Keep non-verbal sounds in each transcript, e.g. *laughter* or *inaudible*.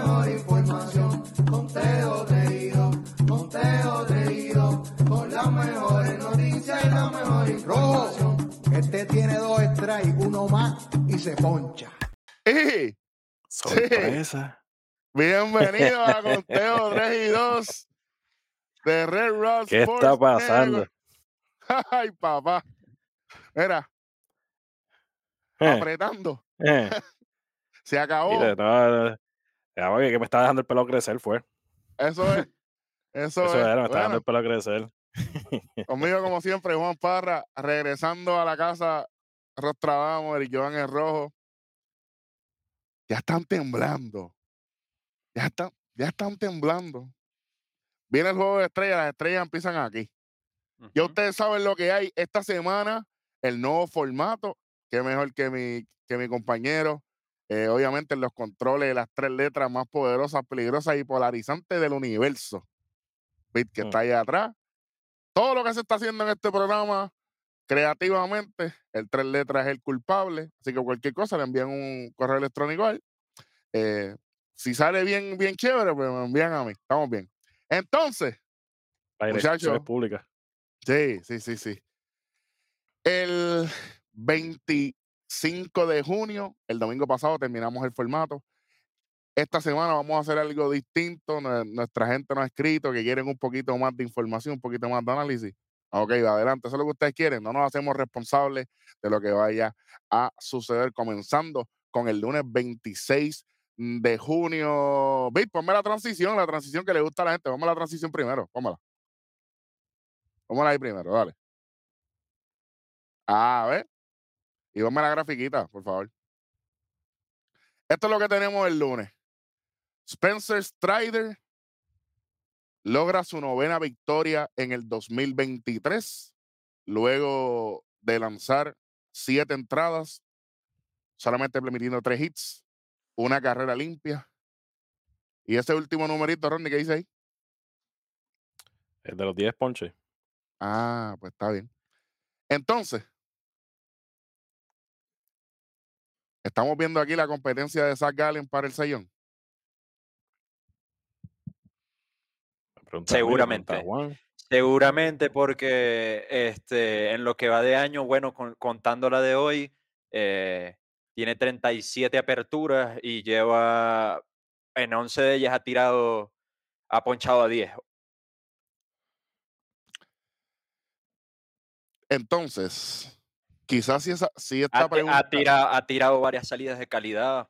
mejor información. Conteo reído, conteo reído, con las mejores noticias y la mejor información. Este tiene dos strikes, uno más y se poncha. ¡Ey! Sorpresa. Bienvenido a *laughs* Conteo 3 y 2 de Red Rock ¿Qué Sports está pasando? *laughs* Ay, papá. Mira, Eh, apretando. eh. *laughs* Se acabó. Mire, no, no, ya, oye, que me está dejando el pelo crecer, fue. Eso *laughs* es. Eso, Eso es. era, me está Bueno, dando el pelo crecer. *laughs* conmigo, como siempre, Juan Parra, regresando a la casa, Rostrabamos, el Joan el Rojo. Ya están temblando. Ya están, ya están temblando. Viene el juego de estrellas, las estrellas empiezan aquí. Ya ustedes saben lo que hay esta semana, el nuevo formato, que mejor que mi, que mi compañero. Eh, obviamente los controles de las tres letras más poderosas, peligrosas y polarizantes del universo. Bit que Mm. está ahí atrás. Todo lo que se está haciendo en este programa creativamente, el tres letras es el culpable. Así que cualquier cosa le envían un correo electrónico a él. Eh, si sale bien, bien chévere, pues me envían a mí. Estamos bien. Entonces, La dirección es Muchacho. pública. Sí, sí, sí, sí. El 25 de junio, el domingo pasado, terminamos el formato. Esta semana vamos a hacer algo distinto. nue- Nuestra gente nos ha escrito que quieren un poquito más de información, un poquito más de análisis. Ok, adelante, eso es lo que ustedes quieren. No nos hacemos responsables de lo que vaya a suceder, comenzando con el lunes 26 de junio. Vic, ponme la transición, la transición que le gusta a la gente. Vamos a la transición primero, póngala. Póngala ahí primero, dale. A ver. Y ponme la grafiquita, por favor. Esto es lo que tenemos el lunes. Spencer Strider logra su novena victoria en el 2023, luego de lanzar siete entradas, solamente permitiendo tres hits, una carrera limpia. Y ese último numerito, Ronnie, ¿qué dice ahí? Es de los 10 ponches. Ah, pues está bien. Entonces, estamos viendo aquí la competencia de Zach Gallen para el sellón. Seguramente. Seguramente porque este, en lo que va de año, bueno, con- contando la de hoy, eh, tiene 37 aperturas y lleva, en 11 de ellas ha tirado, ha ponchado a 10. Entonces, quizás si, esa, si Ha, esta ha pregunta. tirado, ha tirado varias salidas de calidad.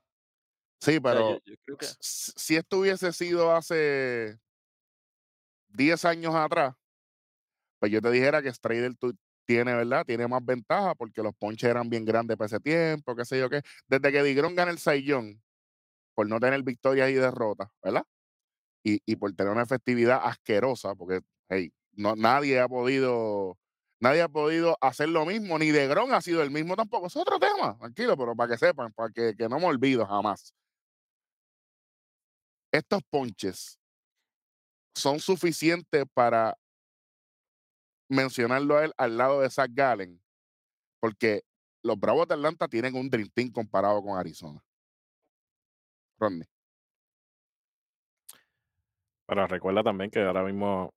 Sí, O sea, pero yo- yo creo que- s- si esto hubiese sido hace 10 años atrás, pues yo te dijera que Strider tiene, ¿verdad? Tiene más ventaja porque los ponches eran bien grandes para ese tiempo, qué sé yo qué. Desde que Digrón gana el Saiyón, por no tener victorias y derrotas, ¿verdad? Y, y por tener una efectividad asquerosa, porque, hey, no, nadie ha podido, nadie ha podido hacer lo mismo, ni Degrón ha sido el mismo tampoco. Es otro tema, tranquilo, pero para que sepan, para que, que no me olvido jamás. Estos ponches son suficientes para mencionarlo a él al lado de Zach Gallen, porque los Bravos de Atlanta tienen un Dream Team comparado con Arizona. Rodney. Pero recuerda también que ahora mismo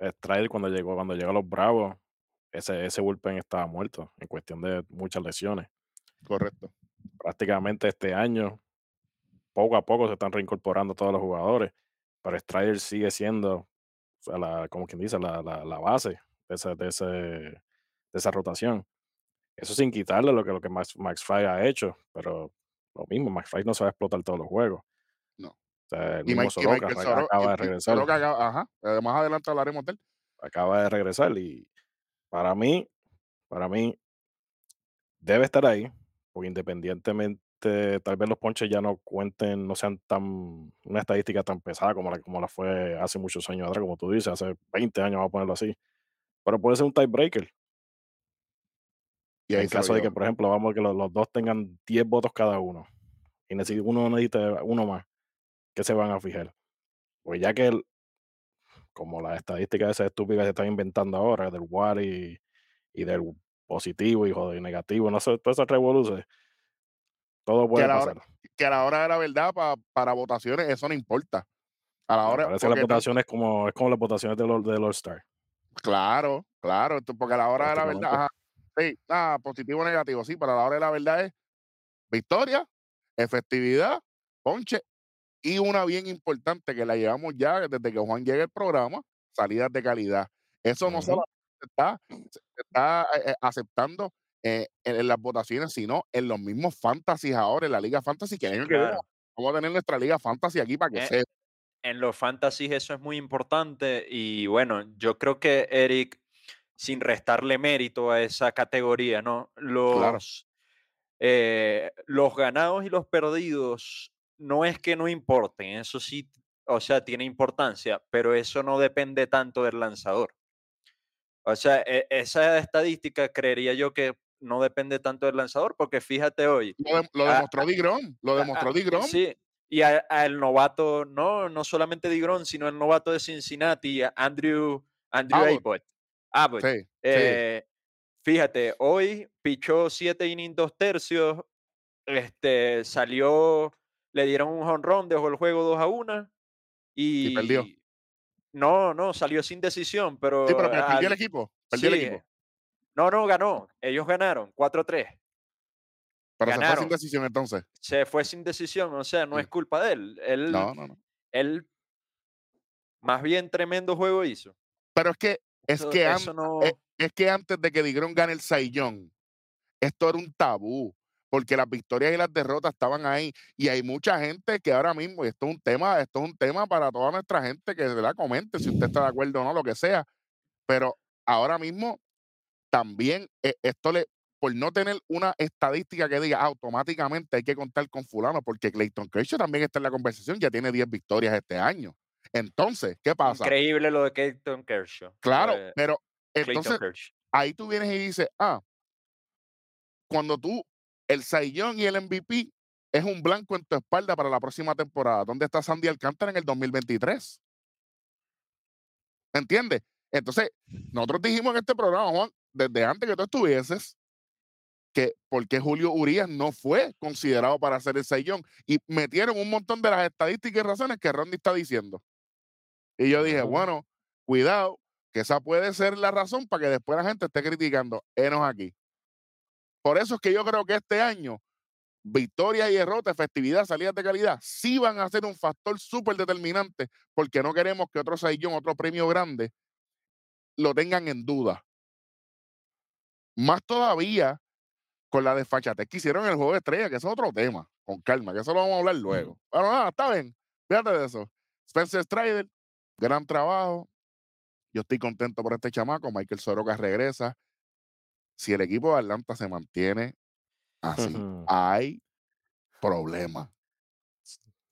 Strider cuando llegó, cuando llegó a los Bravos, ese, ese bullpen estaba muerto en cuestión de muchas lesiones. Correcto. Prácticamente este año, poco a poco se están reincorporando todos los jugadores, pero Strider sigue siendo, o sea, la, como quien dice, la, la, la base de, ese, de, ese, de esa rotación. Eso sin quitarle lo que, lo que Max, Max Fry ha hecho, pero lo mismo, Max Fry no se va a explotar todos los juegos. No. O sea, el Y, mismo y Soroka Soro- acaba y- de y regresar. Soroka acaba- ajá. eh, Más adelante hablaremos de él. acaba de regresar y para mí, para mí, debe estar ahí, porque independientemente, tal vez los ponches ya no cuenten, no sean tan, una estadística tan pesada como la, como la fue hace muchos años atrás, como tú dices, hace 20 años, vamos a ponerlo así. Pero puede ser un tiebreaker. Y En caso de que, por ejemplo, vamos que los, los dos tengan 10 votos cada uno y uno necesita uno más, que se van a fijar? Pues ya que, el- como las estadísticas esas estúpidas que se están inventando ahora, del WAR y, y del positivo y joder, negativo, no sé, todas esas revoluciones, todo que, puede a hora, pasar. porque a la hora de la verdad, pa- para votaciones, eso no importa. A la hora, parece que las tú- votaciones como, es como las votaciones del, All- del All-Star. Claro, claro, esto- porque a la hora de la verdad, ajá, sí, nada, positivo o negativo, sí, pero a la hora de la verdad es victoria, efectividad, ponche y una bien importante que la llevamos ya desde que Juan llega al programa, salidas de calidad. Eso no solo se está, está eh, eh, aceptando eh, en, en las votaciones, sino en los mismos fantasies ahora, en la Liga Fantasy, que año que viene Claro. vamos a tener nuestra Liga Fantasy aquí para que Eh, en los fantasies eso es muy importante y bueno, yo creo que Eric, sin restarle mérito a esa categoría, ¿no? Los, eh, los ganados y los perdidos no es que no importen, eso sí, o sea, tiene importancia, pero eso no depende tanto del lanzador. O sea, e- esa estadística creería yo que no depende tanto del lanzador, porque fíjate hoy, Lo, de- lo demostró Digrom, lo demostró Digrom. Sí, y al novato, no, no solamente Digron, sino el novato de Cincinnati, Andrew, Andrew Abbott. Abbott. Abbott. Sí, sí. Eh, Fíjate, hoy pichó siete innings, dos tercios, este, salió, le dieron un honrón, dejó el juego 2 a 1 Y perdió. y no, no, salió sin decisión, pero, Sí, pero perdió el al- equipo. Perdió el sí, equipo. no, no, ganó, ellos ganaron 4-3. Pero se fue sin ganaron. decisión entonces. Se fue sin decisión, o sea, no Sí. es culpa de él. Él, No, no, no. él más bien tremendo juego hizo. Pero es que, es Eso- que, an- eso no, es, es que antes de que Digron gane el Saiyón, esto era un tabú. Porque las victorias y las derrotas estaban ahí. Y hay mucha gente que ahora mismo, y esto es un tema, esto es un tema para toda nuestra gente que la comente si usted está de acuerdo o no, lo que sea. Pero ahora mismo también eh, esto le, por no tener una estadística que diga "Ah, automáticamente hay que contar con fulano, porque Clayton Kershaw también está en la conversación, ya tiene 10 victorias este año. Entonces, ¿qué pasa? increíble lo de Clayton Kershaw. Claro, eh, pero entonces ahí tú vienes y dices, ah, cuando tú, el Saiyón y el MVP es un blanco en tu espalda para la próxima temporada. ¿Dónde está Sandy Alcántara en el 2023? ¿Entiendes? Entonces, nosotros dijimos en este programa, Juan, desde antes que tú estuvieses, que por qué Julio Urias no fue considerado para hacer el Saiyón. Y metieron un montón de las estadísticas y razones que Ronnie está diciendo. Y yo dije, bueno, cuidado, que esa puede ser la razón para que después la gente esté criticando. Enos aquí. Por eso es que yo creo que este año, victoria y derrota, efectividad, salidas de calidad, sí van a ser un factor súper determinante, porque no queremos que otro Saiyón, otro premio grande, lo tengan en duda. Más todavía con la desfachatez que hicieron en el juego de estrella, que eso es otro tema, con calma, que eso lo vamos a hablar luego. Pero nada, está bien, fíjate de eso. Spencer Strider, gran trabajo. Yo estoy contento por este chamaco. Michael Soroka regresa. Si el equipo de Atlanta se mantiene así, Ujú. hay problema.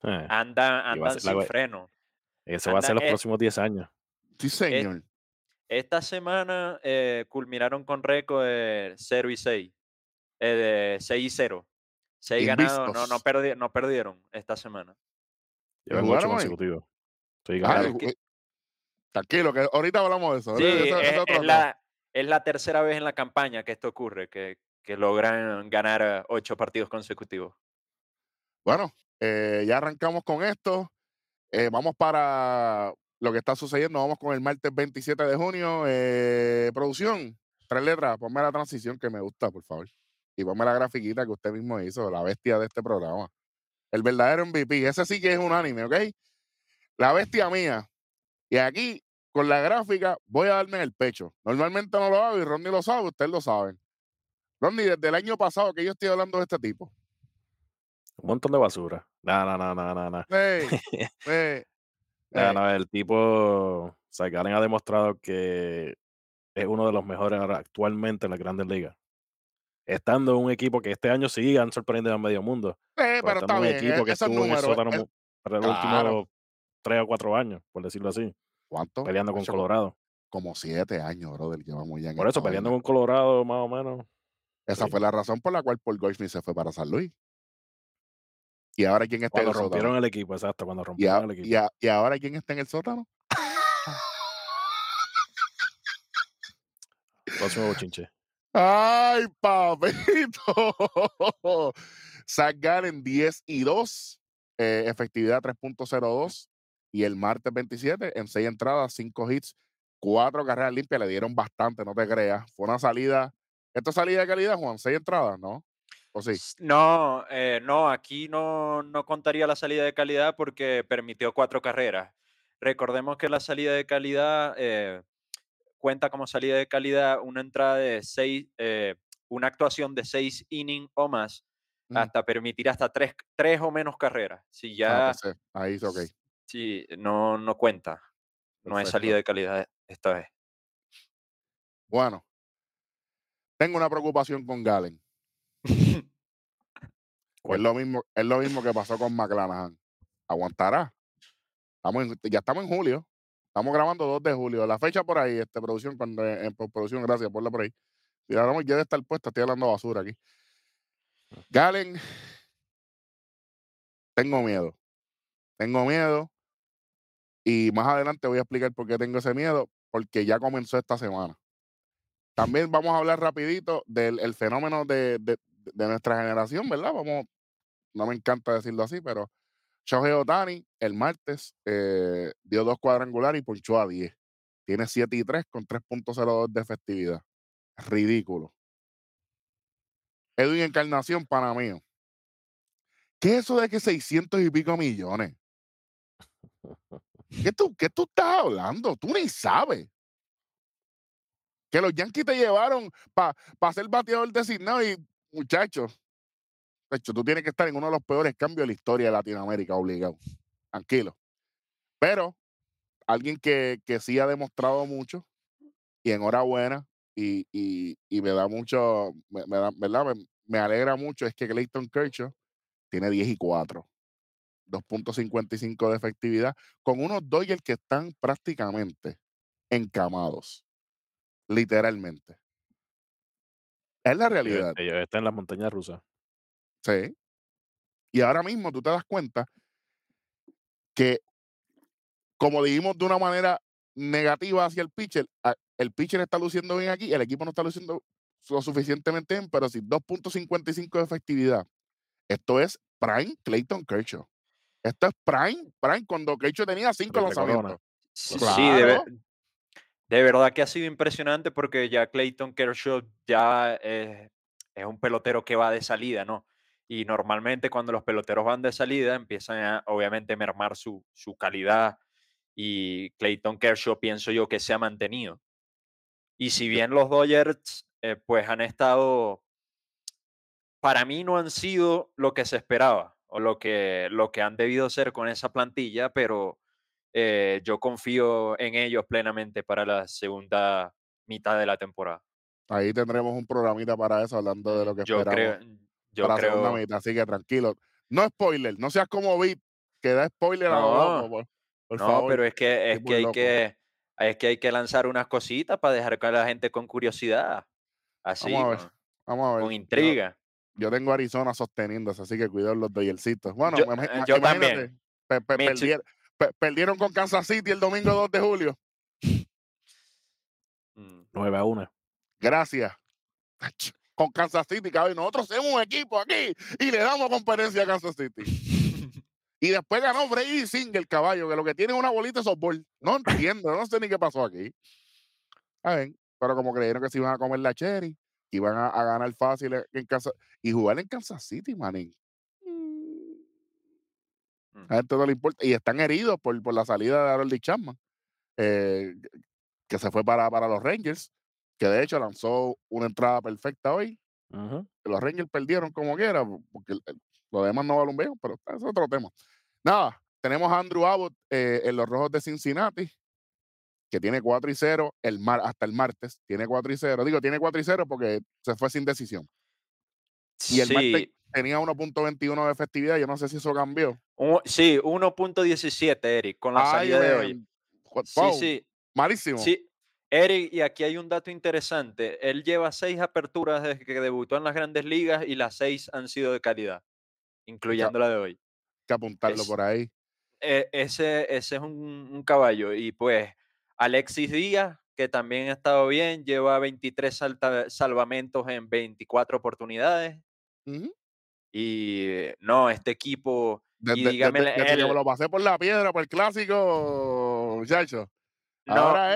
Eh, andan la sin we- freno. eso va a ser los eh, próximos 10 años. Sí, señor. Esta semana eh, culminaron con récord de 0 y 6. eh, de 6 y 0. 6 ganados, no, no, perdi- no perdieron esta semana. Llevan jugaron 8 hoy? consecutivos. Ay, ganaron. que- eh, tranquilo, que ahorita hablamos de eso. Sí, Ese- ese- ese es, es la, es la tercera vez en la campaña que esto ocurre, que, logran ganar eh, ocho partidos consecutivos. Bueno, eh, ya arrancamos con esto. Eh, vamos para lo que está sucediendo. Vamos con el martes 27 de junio. Producción, tres letras. Ponme la transición que me gusta, por favor. Y ponme la grafiquita que usted mismo hizo, la bestia de este programa. El verdadero MVP. Ese sí que es unánime, ¿ok? La bestia mía. Y aquí, con la gráfica, voy a darme en el pecho. Normalmente no lo hago y Ronnie lo sabe, ustedes lo saben. Ronnie, desde el año pasado que yo estoy hablando de este tipo. Un montón de basura. No, no, no, no, no. no. Ey, ey, *laughs* No, no, el tipo, Garen ha demostrado que es uno de los mejores actualmente en las grandes ligas. Estando en un equipo que este año sí han sorprendido a medio mundo. Eh, Pero está en un bien, equipo e- que estuvo en el sótano mu- para los claro. últimos tres o cuatro años, por decirlo así, ¿Cuánto? peleando con Colorado. Como siete años, brother, llevamos ya en Por eso, peleando con Colorado, más o menos. Esa sí. fue la razón por la cual Paul Goldschmidt se fue para San Luis. Y ahora, ¿quién está en Cuando el sótano? rompieron el equipo, exacto, cuando rompieron a- el equipo. y a- y ahora, ¿quién está en el sótano? Próximo bochinche. ¡Ay, papito! Zach Gallen 10 y 2, eh, efectividad 3.02. Y el martes 27, en 6 entradas, 5 hits, 4 carreras limpias, le dieron bastante, no te creas. Fue una salida. ¿Esta salida de calidad, Juan? 6 entradas, ¿no? ¿O sí? No, eh, no, aquí no, no contaría la salida de calidad porque permitió cuatro carreras. Recordemos que la salida de calidad eh, cuenta como salida de calidad una entrada de seis, eh, una actuación de seis innings o más, Mm. hasta permitir hasta tres, tres o menos carreras. Si Ah, ya, pues, sí, ahí, ok. S- si no, no cuenta, no hay Perfecto. salida de calidad esta vez. Bueno, tengo una preocupación con Galen. *laughs* Es lo mismo, es lo mismo que pasó con McClanahan. ¿Aguantará? Estamos en- ya estamos en julio. Estamos grabando 2 de julio. La fecha por ahí, este, producción, cuando en, en postproducción, gracias, ponla por ahí. Ahora ya debe estar puesta, estoy hablando basura aquí. Galen, tengo miedo. Tengo miedo. Y más adelante voy a explicar por qué tengo ese miedo, porque ya comenzó esta semana. También vamos a hablar rapidito del el fenómeno de, de- nuestra generación, ¿verdad? Vamos, no me encanta decirlo así, pero Shohei Otani el martes eh, dio dos cuadrangulares y ponchó a 10. Tiene 7 y 3 con 3.02 de efectividad. Ridículo. Edwin Encarnación, pana mío. ¿Qué es eso de que 600 y pico millones? *laughs* ¿Qué tú, qué tú estás hablando? Tú ni sabes. Que los Yankees te llevaron para ser bateador designado y, muchachos, hecho, tú tienes que estar en uno de los peores cambios de la historia de Latinoamérica, obligado. Tranquilo. Pero alguien que, que sí ha demostrado mucho y enhorabuena y, y, y me da mucho, me, me da, ¿verdad? Me, me alegra mucho es que Clayton Kershaw tiene 10 y 4. 2.55 de efectividad, con unos Dodgers que están prácticamente encamados, literalmente. Es la realidad, ellos están en las montañas rusas. sí. Y ahora mismo tú te das cuenta que, como dijimos de una manera negativa hacia el pitcher, a- el pitcher está luciendo bien aquí, el equipo no está luciendo lo suficientemente bien, pero si 2.55 de efectividad, esto es prime Clayton Kershaw. Esto es prime, prime cuando Kershaw tenía cinco lanzamientos. Sí, Claro. sí, de, ver- de verdad que ha sido impresionante porque ya Clayton Kershaw ya eh, es un pelotero que va de salida, ¿no? Y normalmente cuando los peloteros van de salida empiezan a, obviamente, mermar su, su calidad y Clayton Kershaw pienso yo que se ha mantenido. Y si bien los Dodgers eh, pues han estado, para mí no han sido lo que se esperaba o lo que, lo que han debido ser con esa plantilla, pero eh, yo confío en ellos plenamente para la segunda mitad de la temporada. Ahí tendremos un programita para eso, hablando de lo que Mm, yo esperamos creo, yo para la segunda creo, mitad. Así que tranquilo. No spoiler, no seas como Beat, que da spoiler a No, loco, por, por no, favor. pero es que, es que hay loco. que, es que hay que lanzar unas cositas para dejar a la gente con curiosidad, así, Vamos a ver, con, Vamos a ver. con intriga. Yo, tengo Arizona sosteniéndose, así que cuidado los Dodgercitos. Bueno, Yo- eh, ima- yo imagínate, también. pe- pe- Mitch- perdier- pe- perdieron con Kansas City el domingo 2 de julio. Mm, 9 a 1. Gracias. Con Kansas City, cabrón. Nosotros somos un equipo aquí y le damos competencia a Kansas City. *laughs* Y después ganó Brady Singer, caballo, que lo que tiene es una bolita de softball. No entiendo, no sé ni qué pasó aquí. A ver, pero como creyeron que se iban a comer la cherry, iban a, a ganar fácil en- en Kansas y jugar en Kansas City, manín. A gente no le importa. Y están heridos por, por la salida de Harold Chapman, eh, que se fue para, para los Rangers, que de hecho lanzó una entrada perfecta hoy. Los Rangers perdieron como quiera, porque el- el- lo demás no viejo, pero es otro tema. Nada, tenemos a Andrew Abbott eh, en los Rojos de Cincinnati, que tiene 4 y 0 el mar, hasta el martes. Tiene 4 y 0. Digo, tiene 4 y 0 porque se fue sin decisión. Y el martes Sí, tenía 1.21 de efectividad. Yo no sé si eso cambió. sí, 1.17, Eric, con la Ay, salida de hoy. jo- Sí, wow, sí, malísimo. sí. Eric, y aquí hay un dato interesante. Él lleva seis aperturas desde que debutó en las grandes ligas y las seis han sido de calidad, incluyendo la de hoy. Hay que apuntarlo es- por ahí. E- ese, ese es un, un caballo. Y pues Alexis Díaz, que también ha estado bien, lleva 23 salta- salvamentos en 24 oportunidades. Y eh, no, este equipo, y Desde, dígame, me el- lo pasé por la piedra, por el clásico, muchacho. no, Ahora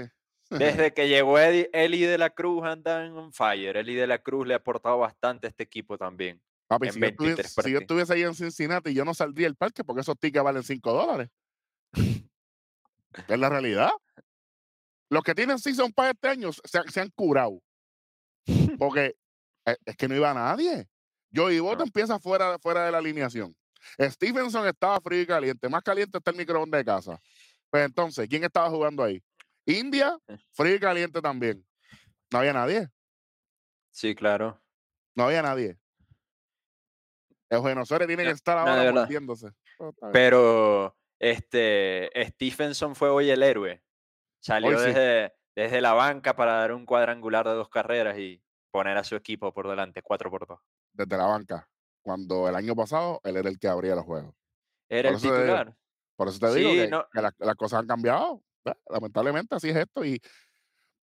es. desde *laughs* que llegó Eddie- Eli de la Cruz andan on fire. Eli de la Cruz le ha aportado bastante a este equipo también. Papi, si yo, estuviese, 23 si yo estuviese ahí en Cincinnati, yo no saldría del parque porque esos tickets valen 5 dólares. *laughs* es la realidad. Los que tienen season pass este año se, han- se han curado. Porque eh, es que no iba nadie. Joey Boto No. empieza fuera, fuera de la alineación. Stevenson estaba frío y caliente. Más caliente está el microondas de casa. Pues entonces, ¿quién estaba jugando ahí? India, Eh. frío y caliente también. No había nadie. Sí, claro. No había nadie. Eugenio Suárez tiene que No, estar no, ahora mordiéndose. Bien. Pero este Stephenson fue hoy el héroe. Salió Hoy sí. desde, desde la banca para dar un cuadrangular de dos carreras y poner a su equipo por delante, 4 por 2. Desde la banca. Cuando el año pasado él era el que abría los juegos. Era Por el te digo, titular. Por eso te digo Sí, que, no- que las, las cosas han cambiado. Lamentablemente así es esto. Y,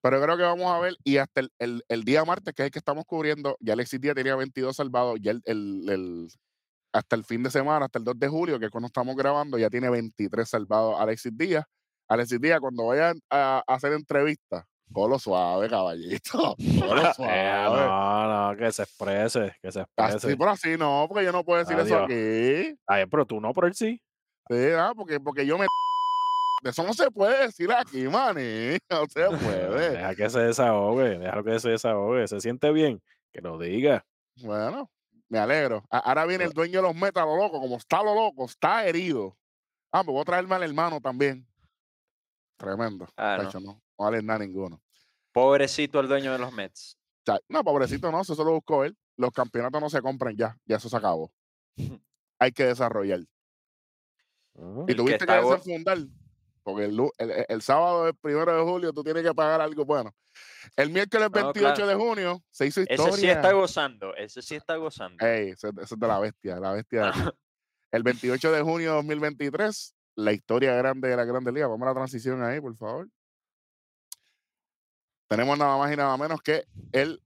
pero creo que vamos a ver, y hasta el, el- el día martes, que es el que estamos cubriendo, ya Alexis Díaz tenía 22 salvados, ya el- el- hasta el fin de semana, hasta el 2 de julio, que es cuando estamos grabando, ya tiene 23 salvados Alexis Díaz. Alexis Díaz, cuando vayan a, a hacer entrevistas, colo suave, caballito. *laughs* Colo Eh, suave. no, no, que se exprese, que se exprese. Así por así no, porque yo no puedo decir eso aquí. Ay, pero tú no, por él sí. Sí, ah, porque, porque yo me. *laughs* Eso no se puede decir aquí, maní. *laughs* No se puede. Deja que se desahogue, déjalo que se desahogue. Se siente bien, que lo diga. Bueno, me alegro. Ahora viene el dueño de los metas, lo loco. Como está lo loco, está herido. Ah, pues voy a traerme al hermano también. Tremendo. Ah, no. Tacho, no. no vale nada ninguno. Pobrecito el dueño de los Mets. No, pobrecito, no, eso se lo buscó él. Los campeonatos no se compran ya, ya eso se acabó. *laughs* Hay que desarrollar. Ujú. Y que tuviste que, go- desenfundar. Porque el, el, el- el sábado, el primero de julio, tú tienes que pagar algo bueno. El miércoles No, 28 claro. de junio se hizo Ese historia. sí está gozando, ese sí está gozando. Ey, ese, ese es de la bestia, la bestia. de. *laughs* El 28 de junio de 2023, la historia grande de la Grande Liga. Vamos a la transición ahí, por favor. Tenemos nada más y nada menos que el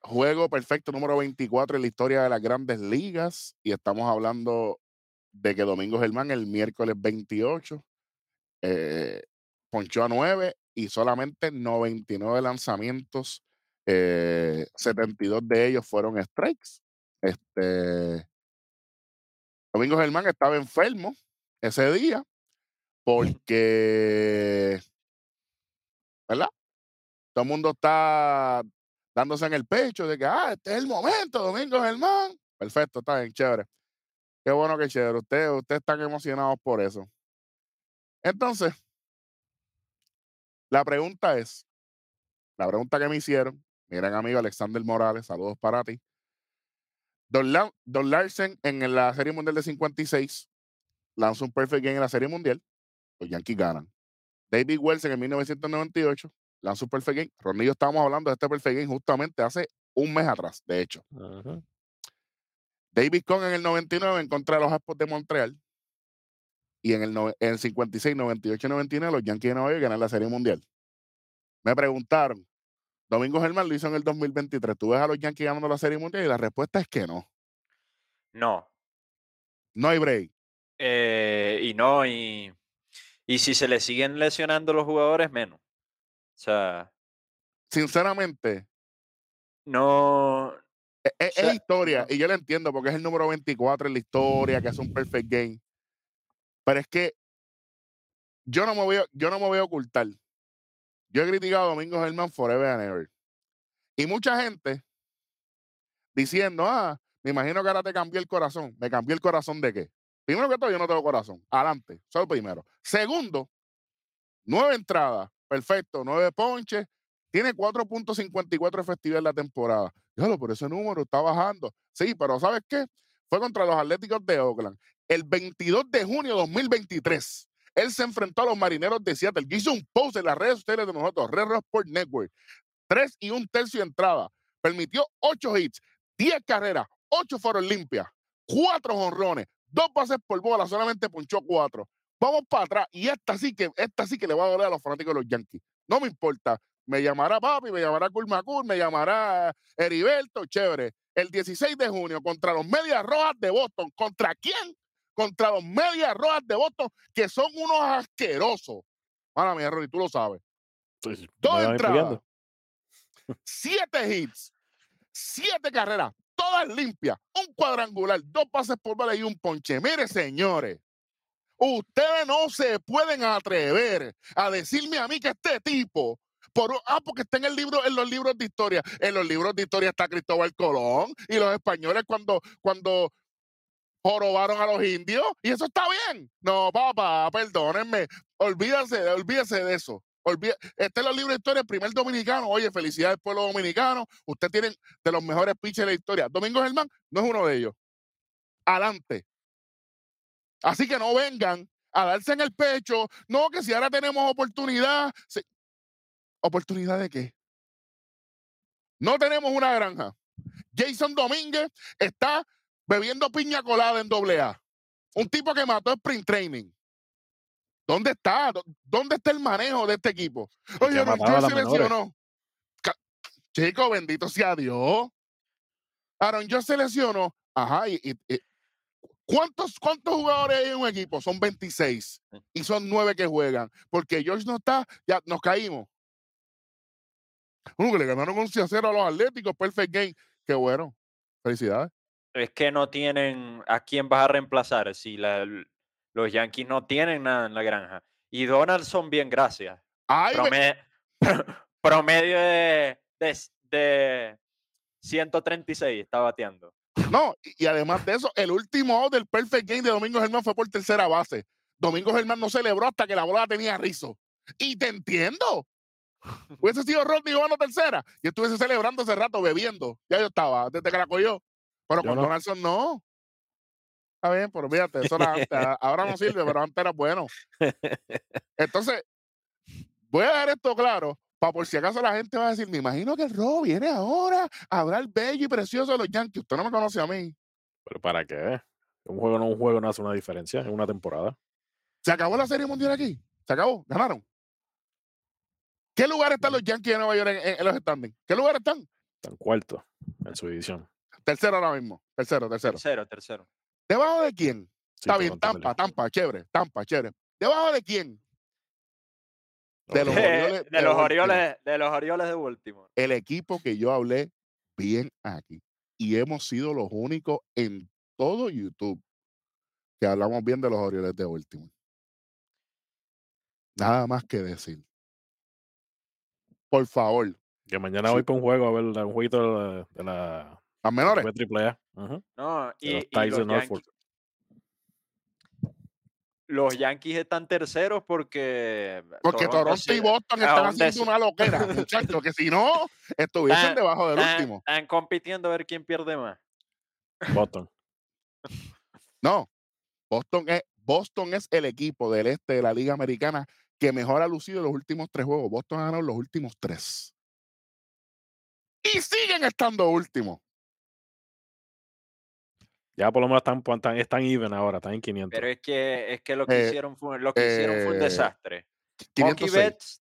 juego perfecto número 24 en la historia de las Grandes Ligas. Y estamos hablando de que Domingo Germán el miércoles 28 eh, ponchó a 9 y solamente 99 lanzamientos, eh, 72 de ellos fueron strikes. Este, Domingo Germán estaba enfermo ese día porque, ¿verdad? Todo el mundo está dándose en el pecho de que, ah, este es el momento, Domingo Germán. Perfecto, está bien, chévere. Qué bueno que chévere. Ustedes ustedes están emocionados por eso. Entonces, la pregunta es, la pregunta que me hicieron, mi gran amigo Alexander Morales, saludos para ti. Don, La- Don Larsen en la Serie Mundial de 56 lanza un perfect game en la Serie Mundial, los Yankees ganan. David Wilson en 1998 lanza un perfect game. Ron y yo estábamos hablando de este perfect game justamente hace un mes atrás, de hecho. Ujú. David Cohn en el 99 en contra de los Expos de Montreal. Y en el, nove- en el 56, 98 y 99 los Yankees de Nueva York ganan la Serie Mundial. Me preguntaron, Domingo Germán lo hizo en el 2023. ¿Tú ves a los Yankees ganando la Serie Mundial? Y la respuesta es que no. No. No hay break. eh, y no, y, y si se le siguen lesionando los jugadores, menos. O sea, Sinceramente, no. e- e- es, sea, historia. no. Y yo lo entiendo porque es el número 24 en la historia, que es un perfect game. Pero es que yo no me voy yo no me voy a ocultar. Yo he criticado a Domingo Germán forever and ever. Y mucha gente diciendo, ah, me imagino que ahora te cambió el corazón. ¿Me cambió el corazón de qué? Primero que todo, yo no tengo corazón. Adelante. Solo primero. Segundo, nueve entradas. Perfecto. Nueve ponches. Tiene 4.54 efectividad en la temporada. Dígalo, pero ese número está bajando. Sí, pero ¿sabes qué? Fue contra los Atléticos de Oakland. El 22 de junio de 2023. Él se enfrentó a los marineros de Seattle. Hice un post en las redes sociales de nosotros, Red Rock Sport Network. Tres y un tercio de entrada. Permitió ocho hits, 10 carreras, ocho fueron limpias, cuatro honrones, dos bases por bola, solamente ponchó cuatro. Vamos para atrás. Y esta sí que, esta sí que le va a doler a los fanáticos de los Yankees. No me importa. Me llamará papi, me llamará Kulmakur, me llamará Heriberto, chévere. el 16 de junio contra los Medias Rojas de Boston. ¿Contra quién? Contra los Medias Rojas de Boston, que son unos asquerosos. Mala mía, Ronnie, tú lo sabes. Dos entradas, siete hits, siete carreras, todas limpias, un cuadrangular, dos pases por bola y un ponche. Mire, señores, ustedes no se pueden atrever a decirme a mí que este tipo, por, ah, porque está en el libro, en los libros de historia. En los libros de historia está Cristóbal Colón y los españoles cuando, cuando jorobaron a los indios, y eso está bien. No, papá, perdónenme. Olvídense, olvídense de eso. Este es los libros de historia, el primer dominicano. Oye, felicidades pueblo dominicano. Usted tiene de los mejores pitchers de la historia. Domingo Germán no es uno de ellos. Adelante. Así que no vengan a darse en el pecho. No, que si ahora tenemos oportunidad. ¿Oportunidad de qué? No tenemos una granja. Jason Domínguez está bebiendo piña colada en doble A. Un tipo que mató sprint training. ¿Dónde está? ¿Dó- ¿Dónde está el manejo de este equipo? Oye, Aaron las se lesionó. Chico, bendito sea Dios. Aaron George se lesionó. Ajá, y, y- y- ¿cuántos, ¿cuántos jugadores hay en un equipo? Son 26. Y son 9 que juegan. Porque George no está, ya nos caímos. Uh, que le ganaron 11 a 0 a los Atléticos. Perfect game. Qué bueno. Felicidades. Es que no tienen a quién vas a reemplazar si la- los Yankees no tienen nada en la granja. Y Donaldson, bien, gracias. Ay, me- Prome- *laughs* promedio de, de, s- de 136 está bateando. No, y, además de eso, el último out del perfect game de Domingo Germán fue por tercera base. Domingo Germán no celebró hasta que la bola tenía rizo. Y te entiendo. Hubiese sido Rodney jugando tercera. Y estuviese celebrando ese rato, bebiendo. Ya yo estaba, desde que la cogió. Pero con no. Donaldson no. Está bien, pero fíjate, eso era antes. Ahora no sirve, pero antes era bueno. Entonces, voy a dejar esto claro. Para por si acaso la gente va a decir, me imagino que el robo viene ahora a hablar bello y precioso de los Yankees. Usted no me conoce a mí. ¿Pero para qué? Un juego no un juego no hace una diferencia en una temporada. ¿Se acabó la Serie Mundial aquí? ¿Se acabó? ¿Ganaron? ¿Qué lugar están los Yankees de Nueva York en, en- en los standings? ¿Qué lugar están? Están cuarto en su división. Tercero ahora mismo. Tercero, tercero. Tercero, tercero. ¿Debajo de quién? Sí, Está bien, Tampa. Tampa, chévere, Tampa, chévere. ¿Debajo de quién? De los. Orioles *laughs* de, de los Baltimore. Orioles, de los Orioles de Baltimore. El equipo que yo hablé bien aquí. Y hemos sido los únicos en todo YouTube que hablamos bien de los Orioles de Baltimore. Nada más que decir. Por favor, Que mañana Sí. voy para un juego a ver un jueguito de la, de la las menores. de triple A. No, y, los y los, Norfolk. Yankees, los Yankees están terceros porque. Porque Toronto y Boston están haciendo décimo. una loquera, *laughs* muchachos, que si no, estuviesen debajo del están, último. están compitiendo a ver quién pierde más. Boston. No, Boston es, Boston es el equipo del este de la Liga Americana que mejor ha lucido en los últimos tres juegos. Boston ha ganado los últimos tres. Y siguen estando últimos. Ya por lo menos están, están, están even ahora, están en 500. Pero es que, es que lo que Eh, hicieron fue, lo que hicieron fue un eh, desastre. Monkey 506. Betts,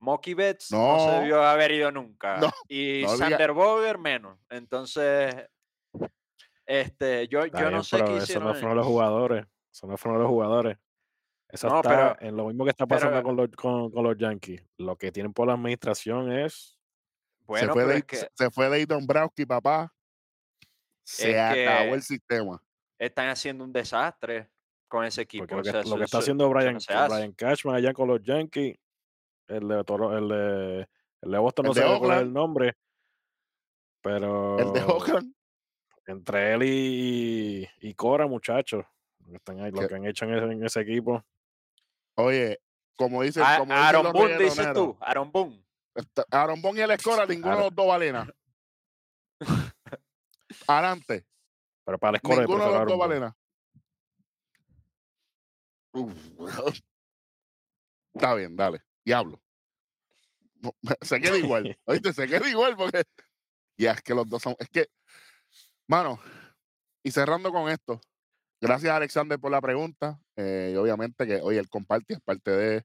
Monkey Betts no, se No. debió haber ido nunca. No, y no Sander Boger menos. Entonces, este, yo, Está yo bien, no sé qué eso hicieron. no fueron los jugadores. Eso no fueron los jugadores. Eso No, está pero- en lo mismo que está pasando pero- con, los, con, con los Yankees. Lo que tienen por la administración es. Bueno, se, fue de, es que se- se fue papá. Se Es acabó el sistema. están haciendo un desastre con ese equipo. Porque lo o que, sea, lo eso- que está eso- haciendo no Brian, Cashman allá con los Yankees, el de, Toro- el de, el de Boston El no de sé cuál es el nombre, pero El de Oakland. entre él y, y Cora, muchachos, lo que, están ahí, lo Que- que han hecho en ese, en ese equipo. Oye, como dice, A- como Aaron Boone, dices tú. Aaron Boone. Aaron Bond y el Escora, *laughs* ninguno de los dos valenas. Adelante. Pero para el score Ninguno de los dos vale Está bien, dale. Diablo. No, *laughs* Se queda igual. *laughs* Oíste, se queda igual porque. Ya es que los dos son. Es que. Mano. Y cerrando con esto. Gracias, Alexander, por la pregunta. eh, y obviamente que, oye, él comparte, es parte de.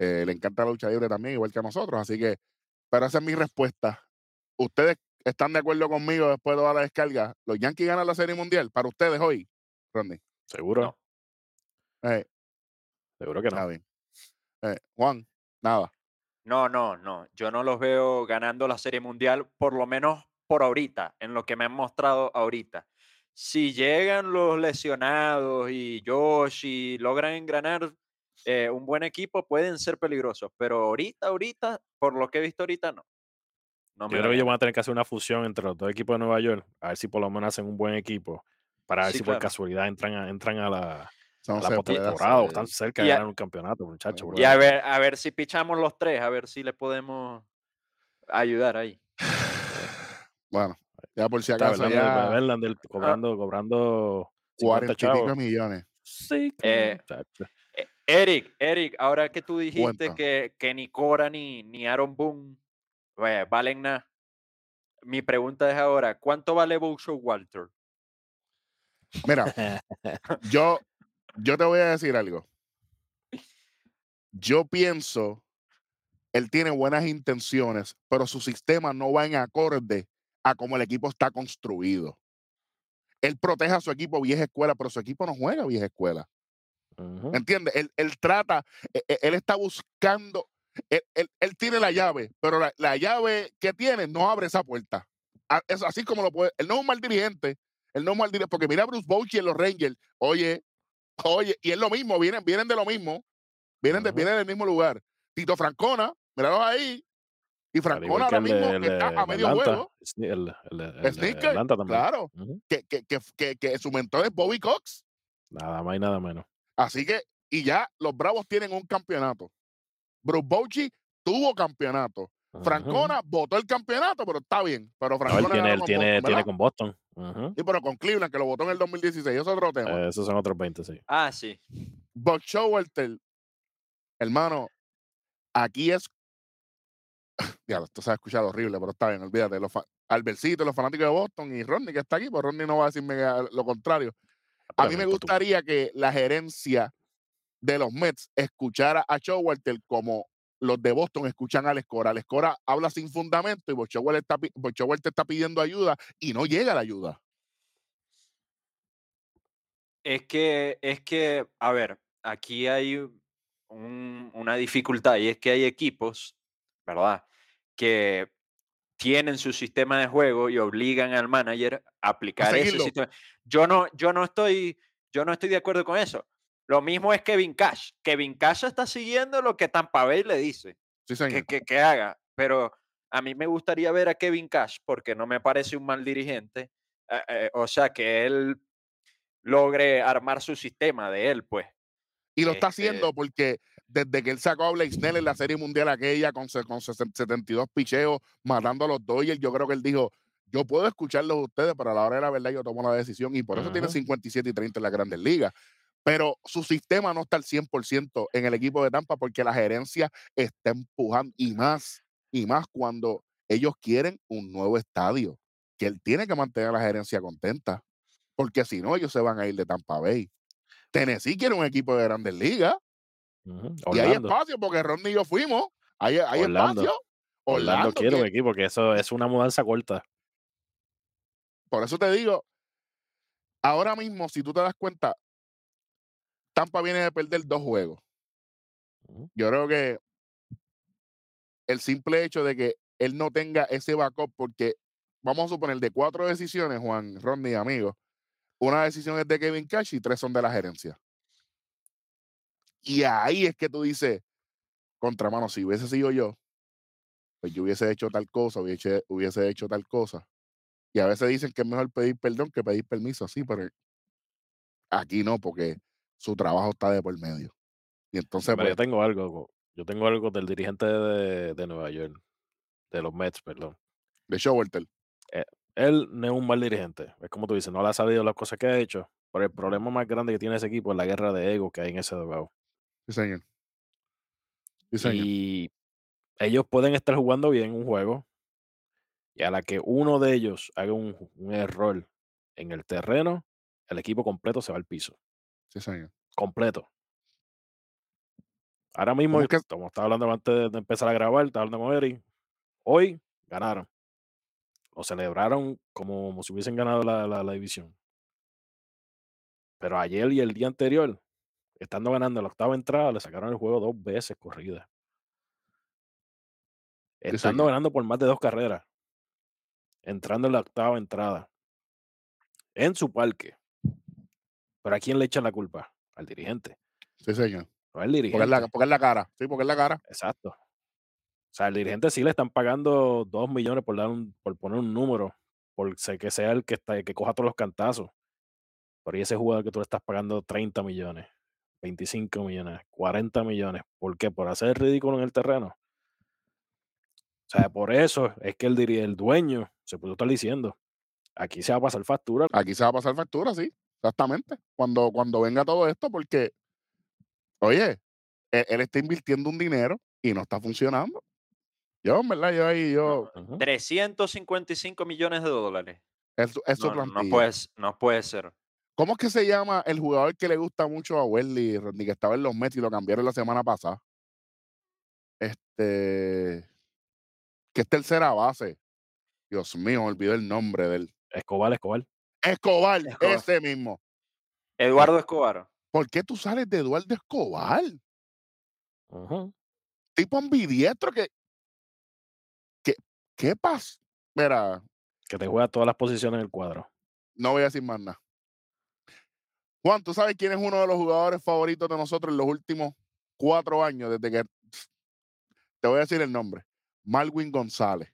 eh, le encanta la lucha libre también, igual que a nosotros. Así que. Pero esa es mi respuesta. Ustedes están de acuerdo conmigo después de toda la descarga. Los Yankees ganan la Serie Mundial para ustedes hoy, Rodney. ¿Seguro? No. Eh, Seguro que está no. bien. Eh, Juan, nada. No, no, no. Yo no los veo ganando la Serie Mundial, por lo menos por ahorita, en lo que me han mostrado ahorita. Si llegan los lesionados y Josh y logran engranar eh, un buen equipo, pueden ser peligrosos. Pero ahorita, ahorita, por lo que he visto ahorita, no. No Yo creo que ellos van a tener que hacer una fusión entre los dos equipos de Nueva York, a ver si por lo menos hacen un buen equipo, para ver Sí, si por casualidad entran a, entran a la, a la postemporada o están cerca Y de ganar un campeonato, muchachos. Y a ver, a ver si pichamos los tres, a ver si le podemos ayudar ahí. *sighs* Bueno, ya por si acaso, Verlander, ya Verlander cobrando, cobrando 50 cuarenta y pico chavos. de millones. Sí, Eh. Eh, Eric, Eric, ahora que tú dijiste Cuenta. que, que ni Cora ni, ni Aaron Boone eh, valen nada, mi pregunta es ahora, ¿cuánto vale Boucher Walter? Mira, yo, yo te voy a decir algo. Yo pienso, él tiene buenas intenciones, pero su sistema no va en acorde a cómo el equipo está construido. Él protege a su equipo vieja escuela, pero su equipo no juega vieja escuela. Ujú. ¿Entiendes? Él, él trata, e- e- él, está buscando, él, él- él tiene la llave, pero la, la llave que tiene no abre esa puerta. A- Es así como lo puede. Él no es un mal dirigente, él no es un mal dirigente, porque mira a Bruce Bochy en los Rangers, oye, oye, y es lo mismo, vienen, vienen de lo mismo, vienen, de, vienen del mismo lugar. Tito Francona, míralos ahí, y Francona ahora mismo el está a medio Atlanta, juego. El, Sneaker, Atlanta también. claro, que, que, que, que su mentor es Bobby Cox. Nada más y nada menos. Así que, y ya los Bravos tienen un campeonato. Bruce Bochy tuvo campeonato. Francona votó el campeonato, pero está bien. Pero No, él Francona tiene, él con tiene, Boston, tiene con Boston. Sí, pero con Cleveland, que lo votó en el 2016. Eso es otro tema. Eh, esos son otros 20, sí. Ah, sí. Buck Showalter, hermano, aquí es. *laughs* Ya, esto se ha escuchado horrible, pero está bien, olvídate. Los fa- Albercito, los fanáticos de Boston y Rodney que está aquí, pues Rodney no va a decirme que- lo contrario. A Pero mí me gustaría que la gerencia de los Mets escuchara a Showalter como los de Boston escuchan a Alex Cora. Alex Cora habla sin fundamento y Buck Showalter está, está pidiendo ayuda y no llega la ayuda. Es que, es que, a ver, aquí hay un- una dificultad y es que hay equipos, ¿verdad? Que tienen su sistema de juego y obligan al manager a aplicar ese sistema. Yo no, yo no estoy, yo no estoy de acuerdo con eso. Lo mismo es Kevin Cash. Kevin Cash está siguiendo lo que Tampa Bay le dice Sí, señor. que, que- que haga, pero a mí me gustaría ver a Kevin Cash porque no me parece un mal dirigente. eh, eh, o sea, que él logre armar su sistema de él, pues. Y lo está Este- haciendo porque desde que él sacó a Blake Snell en la Serie Mundial aquella con, con 60 72 picheos, matando a los Dodgers, yo creo que él dijo, yo puedo escucharlos a ustedes, pero a la hora de la verdad yo tomo la decisión y por eso tiene Ujú. 57 y 30 en las grandes ligas. Pero su sistema no está al 100% en el equipo de Tampa porque la gerencia está empujando y más, y más cuando ellos quieren un nuevo estadio, que él tiene que mantener a la gerencia contenta, porque si no ellos se van a ir de Tampa Bay. Tennessee quiere un equipo de grandes ligas. Y hay espacio porque Ronnie y yo fuimos. Hay, hay Orlando. espacio. Orlando Orlando quiere un equipo, que eso es una mudanza corta. Por eso te digo, ahora mismo, si tú te das cuenta, Tampa viene de perder dos juegos. Yo creo que el simple hecho de que él no tenga ese backup, porque vamos a suponer de cuatro decisiones, Juan, Rodney, amigo, una decisión es de Kevin Cash y tres son de la gerencia. Y ahí es que tú dices, contramano, si hubiese sido yo, pues yo hubiese hecho tal cosa, hubiese, hubiese hecho tal cosa. Y a veces dicen que es mejor pedir perdón que pedir permiso, sí, pero aquí no, porque su trabajo está de por medio. Y entonces, Pero yo pues, tengo algo, yo tengo algo del dirigente de, de Nueva York, de los Mets, perdón. de Showalter, Él no es un mal dirigente. Es como tú dices, no le ha salido las cosas que ha hecho. Pero el problema más grande que tiene ese equipo es la guerra de ego que hay en ese dogado. sí, señor. Sí, señor. Y ellos pueden estar jugando bien un juego. Y a la que uno de ellos haga un, un error en el terreno, el equipo completo se va al piso. Sí, señor. Completo. Ahora mismo, ¿Cómo es que- como estaba hablando antes de, empezar a grabar, estaba hablando con Eric. Hoy ganaron. lo celebraron como si hubiesen ganado la, la- la división. Pero ayer y el día anterior, estando ganando la octava entrada, le sacaron el juego dos veces corridas. Estando ganando por más de dos carreras. Entrando en la octava entrada. En su parque. ¿Pero a quién le echan la culpa? Al dirigente. Sí, señor. No al Porque es, dirigente. la, porque es la cara. Sí, porque es la cara. Exacto. O sea, al dirigente sí le están pagando dos millones por dar un, por poner un número, por ser que sea el que está, el que coja todos los cantazos. Pero y ese jugador que tú le estás pagando 30 millones, 25 millones, 40 millones. ¿Por qué? Por hacer ridículo en el terreno. O sea, por eso es que el, el dueño se puede estar diciendo, aquí se va a pasar factura. Aquí se va a pasar factura, sí. Exactamente. Cuando, cuando venga todo esto, porque, oye, él, él está invirtiendo un dinero y no está funcionando. Yo, en verdad, yo ahí, yo, Ujú. 355 millones de dólares. es, es su No, no, puede, no puede ser. ¿Cómo es que se llama el jugador que le gusta mucho a Welly, Rodney, que estaba en los Mets y lo cambiaron la semana pasada? Este. Que es tercera base. Dios mío, me olvidé el nombre de él. Escobar, Escobar. Escobar, Escobar. ese mismo. Eduardo Escobar. ¿Por qué tú sales de Eduardo Escobar? Tipo ambidiestro que. que ¿Qué pasa? Mira, Que te juega todas las posiciones del cuadro. no voy a decir más nada. Juan, ¿tú sabes quién es uno de los jugadores favoritos de nosotros en los últimos cuatro años? Desde que. Te voy a decir el nombre. Malwin González.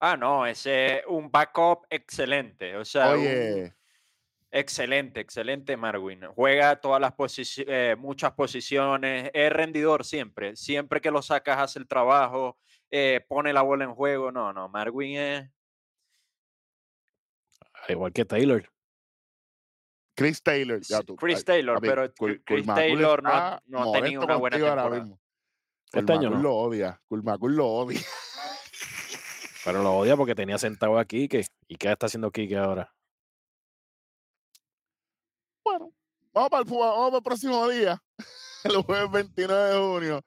Ah, no, ese es un backup excelente. O sea, un- excelente, excelente Marwin. Juega todas las posiciones, muchas posiciones, es rendidor siempre. Siempre que lo sacas hace el trabajo, eh, pone la bola en juego. No, no, Marwin es Al igual que Taylor. Chris Taylor. Ya Sí, tú, Chris ay, Taylor, pero Chris Taylor no no ha tenido una buena temporada. Este año no. lo odia. Kulmakul lo odia. Pero lo odia porque tenía sentado a Quique. ¿Y qué está haciendo Quique ahora? Bueno, vamos para el, vamos para el próximo día. *laughs* El jueves 29 de junio.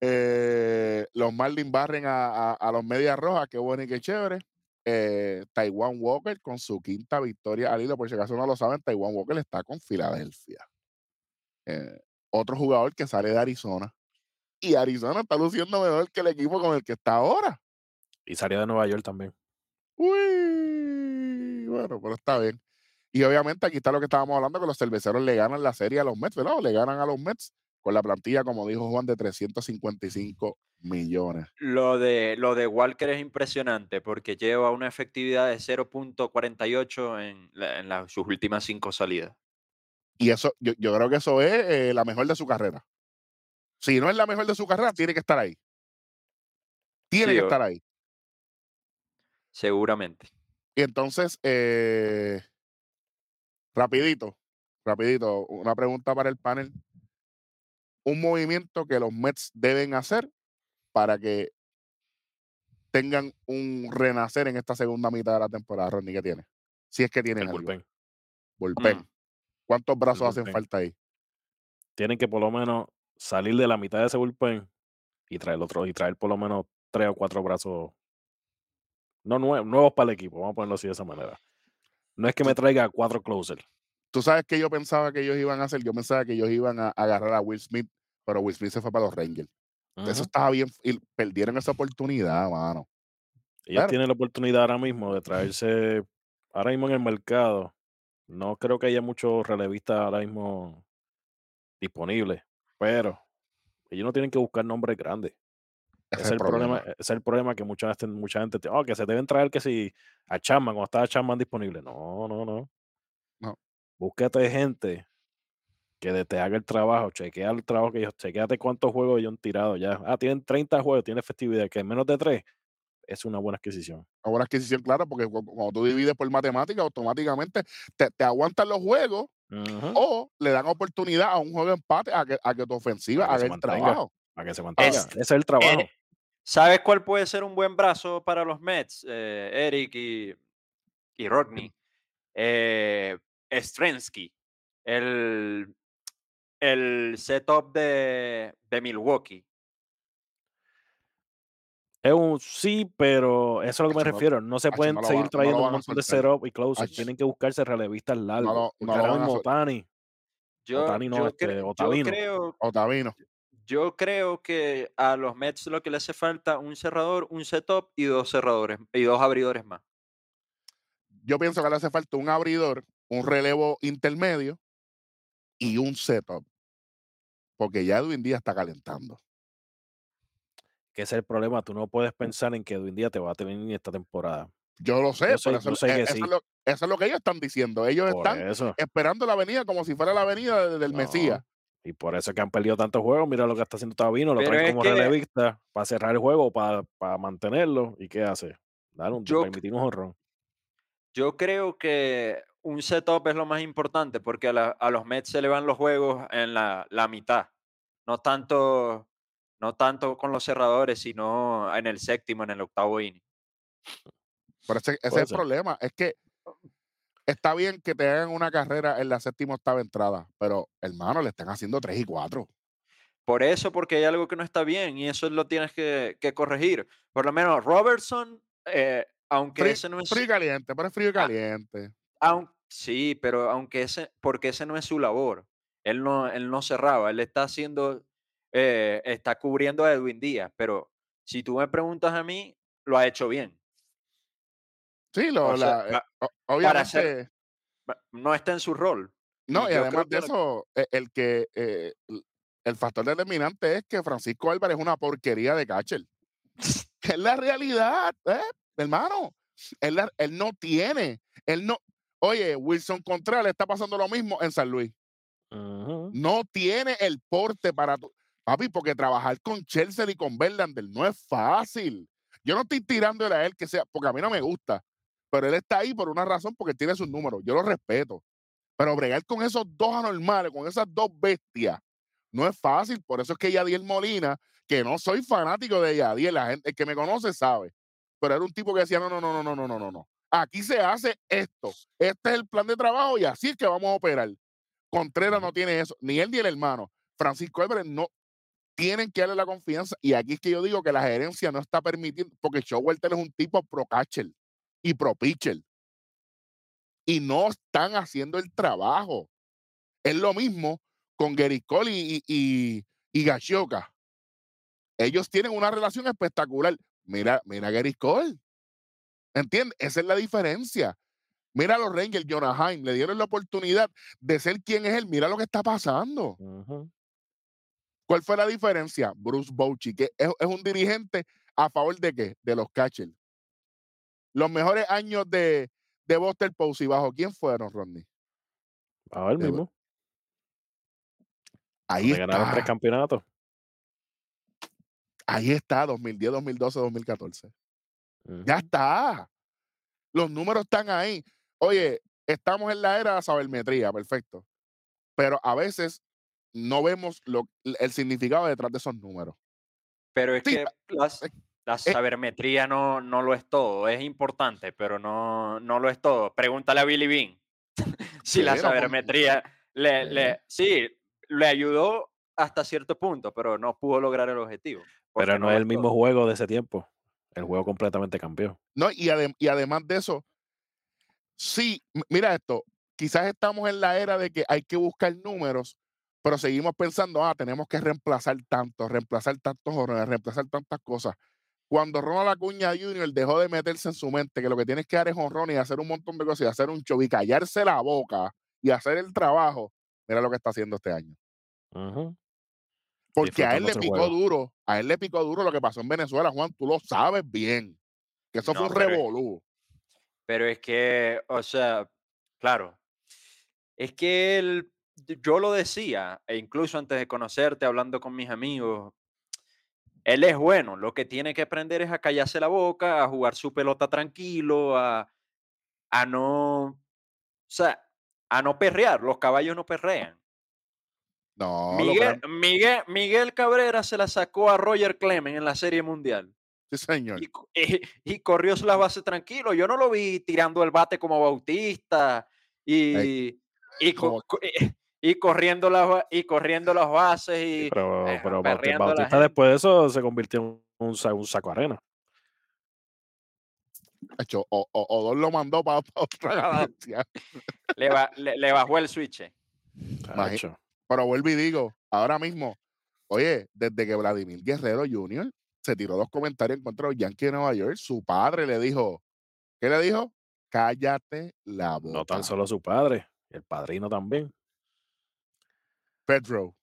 Eh, los Marlins barren a los Medias Rojas. Qué bueno y qué chévere. Eh, Taiwan Walker con su quinta victoria al hilo. Por si acaso no lo saben, Taiwan Walker está con Filadelfia. Eh, otro jugador que sale de Arizona. Y Arizona está luciendo mejor que el equipo con el que está ahora. Y salió de Nueva York también. Uy, bueno, pero está bien. Y obviamente aquí está lo que estábamos hablando, que los cerveceros le ganan la serie a los Mets, ¿verdad? O le ganan a los Mets con la plantilla, como dijo Juan, de 355 millones. Lo de, lo de Walker es impresionante porque lleva una efectividad de 0.48 en, la- en la- sus últimas cinco salidas. Y eso, yo, yo creo que eso es eh, la mejor de su carrera. Si no es la mejor de su carrera, tiene que estar ahí. Tiene Sí, que estar ahí. Seguramente. Y entonces, eh, rapidito, rapidito, una pregunta para el panel. Un movimiento que los Mets deben hacer para que tengan un renacer en esta segunda mitad de la temporada, Rodney, que tiene. Si es que tienen El algo. bullpen. Bullpen. Mm. ¿Cuántos brazos hacen falta ahí? Tienen que por lo menos salir de la mitad de ese bullpen y traer otro, y traer por lo menos tres o cuatro brazos. No nue- nuevos para el equipo, vamos a ponerlo así de esa manera. No es que me traiga cuatro closers. Tú sabes que yo pensaba que ellos iban a hacer, yo pensaba que ellos iban a agarrar a Will Smith, pero Will Smith se fue para los Rangers. Eso estaba bien, y perdieron esa oportunidad, mano. Ellos Claro. tienen la oportunidad ahora mismo de traerse, ahora mismo en el mercado, no creo que haya muchos relevistas ahora mismo disponibles, pero ellos no tienen que buscar nombres grandes. Ese es el problema, ese es el problema que mucha gente, mucha gente, te- oh, que se deben traer que si a Chapman cuando estaba Chapman disponible. No, no, no. No. Búsquete gente que te haga el trabajo, chequea el trabajo que ellos, chequeate cuántos juegos ellos han tirado ya. Ah, tienen 30 juegos, tienen efectividad, que en menos de 3 es una buena adquisición. Una buena adquisición, claro, porque cu- cuando tú divides por matemática, automáticamente te, te aguantan los juegos o le dan oportunidad a un juego de empate a que, a que tu ofensiva haga el mantenga. trabajo. Para que se mantenga. Es- Ese es el trabajo. ¿Sabes cuál puede ser un buen brazo para los Mets, eh, Eric y, y Rodney? Eh, Strensky, el, el setup de, de Milwaukee. Es un sí, pero eso es a lo que me no, refiero. No se pueden no seguir van, no trayendo un montón de setup y closers. Tienen que buscarse relevistas no largos. no mismo soltar. Otani, Yo, Otani no, yo, este, cre- yo Otavino. creo, Otavino. Yo creo que a los Mets lo que le hace falta un cerrador, un setup y dos cerradores y dos abridores más. Yo pienso que le hace falta un abridor, un relevo intermedio y un setup. Porque ya Edwin Díaz está calentando. Que ese es el problema. Tú no puedes pensar en que Edwin Díaz te va a tener en esta temporada. Yo lo sé, Yo sé, pero eso, yo sé que eso sí. es lo, eso es lo que ellos están diciendo. Ellos Por están eso. esperando la avenida como si fuera la avenida de- del Mesías. Y por eso es que han perdido tantos juegos. Mira lo que está haciendo Tavino. Lo Pero traen como que relevista para cerrar el juego, para, para mantenerlo. ¿Y qué hace? Dar un, yo, permitir un jonrón. yo creo que un setup es lo más importante porque a, la- a los Mets se le van los juegos en la, la mitad. No tanto, no tanto con los cerradores, sino en el séptimo, en el octavo inning. Pero ese, ese es el ser. problema. Es que está bien que te hagan una carrera en la séptima octava entrada, pero hermano, le están haciendo tres y cuatro. Por eso, porque hay algo que no está bien y eso lo tienes que, que corregir. Por lo menos Robertson, eh, aunque Frío, ese no es... frío y caliente, pero es frío y caliente. sí, pero aunque ese, porque ese no es su labor. Él no, él no cerraba, él está haciendo, eh, está cubriendo a Edwin Díaz, pero si tú me preguntas a mí, lo ha hecho bien. Sí, lo, O sea, la, eh, para obviamente. no está en su rol. No, Y además de eso, e- el que eh, el factor determinante es que Francisco Álvarez es una porquería de catcher. *laughs* Es la realidad, ¿eh? hermano. Él, la- él no tiene, él no. Oye, Wilson Contreras le está pasando lo mismo en San Luis. No tiene el porte para tu- papi, porque trabajar con Chelsea y con Verlander no es fácil. Yo no estoy tirándole a él que sea, porque a mí no me gusta, pero él está ahí por una razón, porque tiene sus números. Yo lo respeto. Pero bregar con esos dos anormales, con esas dos bestias, no es fácil. Por eso es que Yadiel Molina, que no soy fanático de Yadiel, la gente el que me conoce sabe, pero era un tipo que decía, no, no, no, no, no, no, no, no. Aquí se hace esto. Este es el plan de trabajo y así es que vamos a operar. Contreras no tiene eso, ni él ni el hermano. Francisco Álvarez no tienen que darle la confianza. Y aquí es que yo digo que la gerencia no está permitiendo, porque Showalter es un tipo pro catcher y pro pitcher. Y no están haciendo el trabajo. Es lo mismo con Gary Cole y, y, y Gashioka. Ellos tienen una relación espectacular. Mira, mira Gary Cole. ¿Entiendes? Esa es la diferencia. Mira a los Rangers, Jonah Heim, le dieron la oportunidad de ser quien es él. Mira lo que está pasando. ¿Cuál fue la diferencia? Bruce Bochy, que es, es un dirigente a favor de qué? De los catchers. Los mejores años de, de Buster Posey, ¿bajo quién fueron, Rodney? A ver De- mismo. Ahí Donde ganaron tres está. campeonatos. Ahí está, 2010, 2012, 2014. Ujú. Ya está. Los números están ahí. Oye, estamos en la era de la sabermetría, perfecto. Pero a veces no vemos lo, el significado detrás de esos números. Pero es Sí, que las- eh, la sabermetría no, no lo es todo. Es importante, pero no, no lo es todo. Pregúntale a Billy Bean. *laughs* si la con- sabermetría le, Sí. le- sí, le ayudó hasta cierto punto, pero no pudo lograr el objetivo. Pero no es el mismo juego de ese tiempo. El juego completamente cambió. No, y, adem- y además de eso, sí, mira esto, quizás estamos en la era de que hay que buscar números, pero seguimos pensando, ah, tenemos que reemplazar tanto, reemplazar tantos horrores, reemplazar tantas cosas. Cuando Ronald Acuña Jr. dejó de meterse en su mente que lo que tienes que dar es honrón y hacer un montón de cosas y hacer un show y callarse la boca y hacer el trabajo, mira lo que está haciendo este año. Porque a él le picó juego. duro, a él le picó duro lo que pasó en Venezuela, Juan, tú lo sabes bien, que eso No, fue un pero revolú. Pero es que, o sea, claro, es que él, yo lo decía, e incluso antes de conocerte, hablando con mis amigos, él es bueno, lo que tiene que aprender es a callarse la boca, a jugar su pelota tranquilo, a, a no, o sea, a no perrear, los caballos no perrean. No, Miguel, Miguel, Miguel Cabrera se la sacó a Roger Clemens en la Serie Mundial. sí, señor. y, co- *laughs* y- y corrió las bases tranquilo. Yo no lo vi tirando el bate como Bautista y, y, co- y- corriendo las y corriendo las bases y Pero, eh, pero Bautista, después de eso se convirtió en un, un saco de arena. Hecho, o, o, Odor lo mandó para otra *laughs* galaxia. Le, ba- le- le bajó el switch. Imagi- Tacho. Pero vuelvo y digo, ahora mismo, oye, desde que Vladimir Guerrero Jr. se tiró los comentarios en contra de los Yankees de Nueva York, su padre le dijo, ¿qué le dijo? Cállate la boca. No tan solo su padre, el padrino también. Pedro,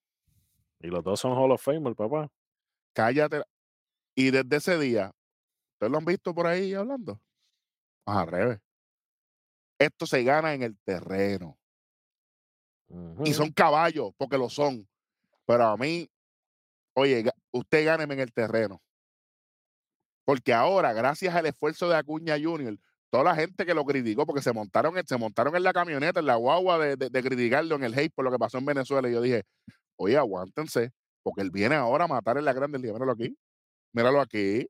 Y los dos son Hall of Fame, el papá. cállate. la- Y desde ese día, ¿ustedes lo han visto por ahí hablando? Pues al revés. Esto se gana en el terreno. Y son caballos, porque lo son. Pero a mí, oye, usted gáneme en el terreno. Porque ahora, gracias al esfuerzo de Acuña Junior, toda la gente que lo criticó, porque se montaron, en- se montaron en la camioneta, en la guagua de, de- de criticarlo en el hate por lo que pasó en Venezuela. Y yo dije, oye, aguántense, porque él viene ahora a matar en la grande liga. Míralo aquí. Míralo aquí.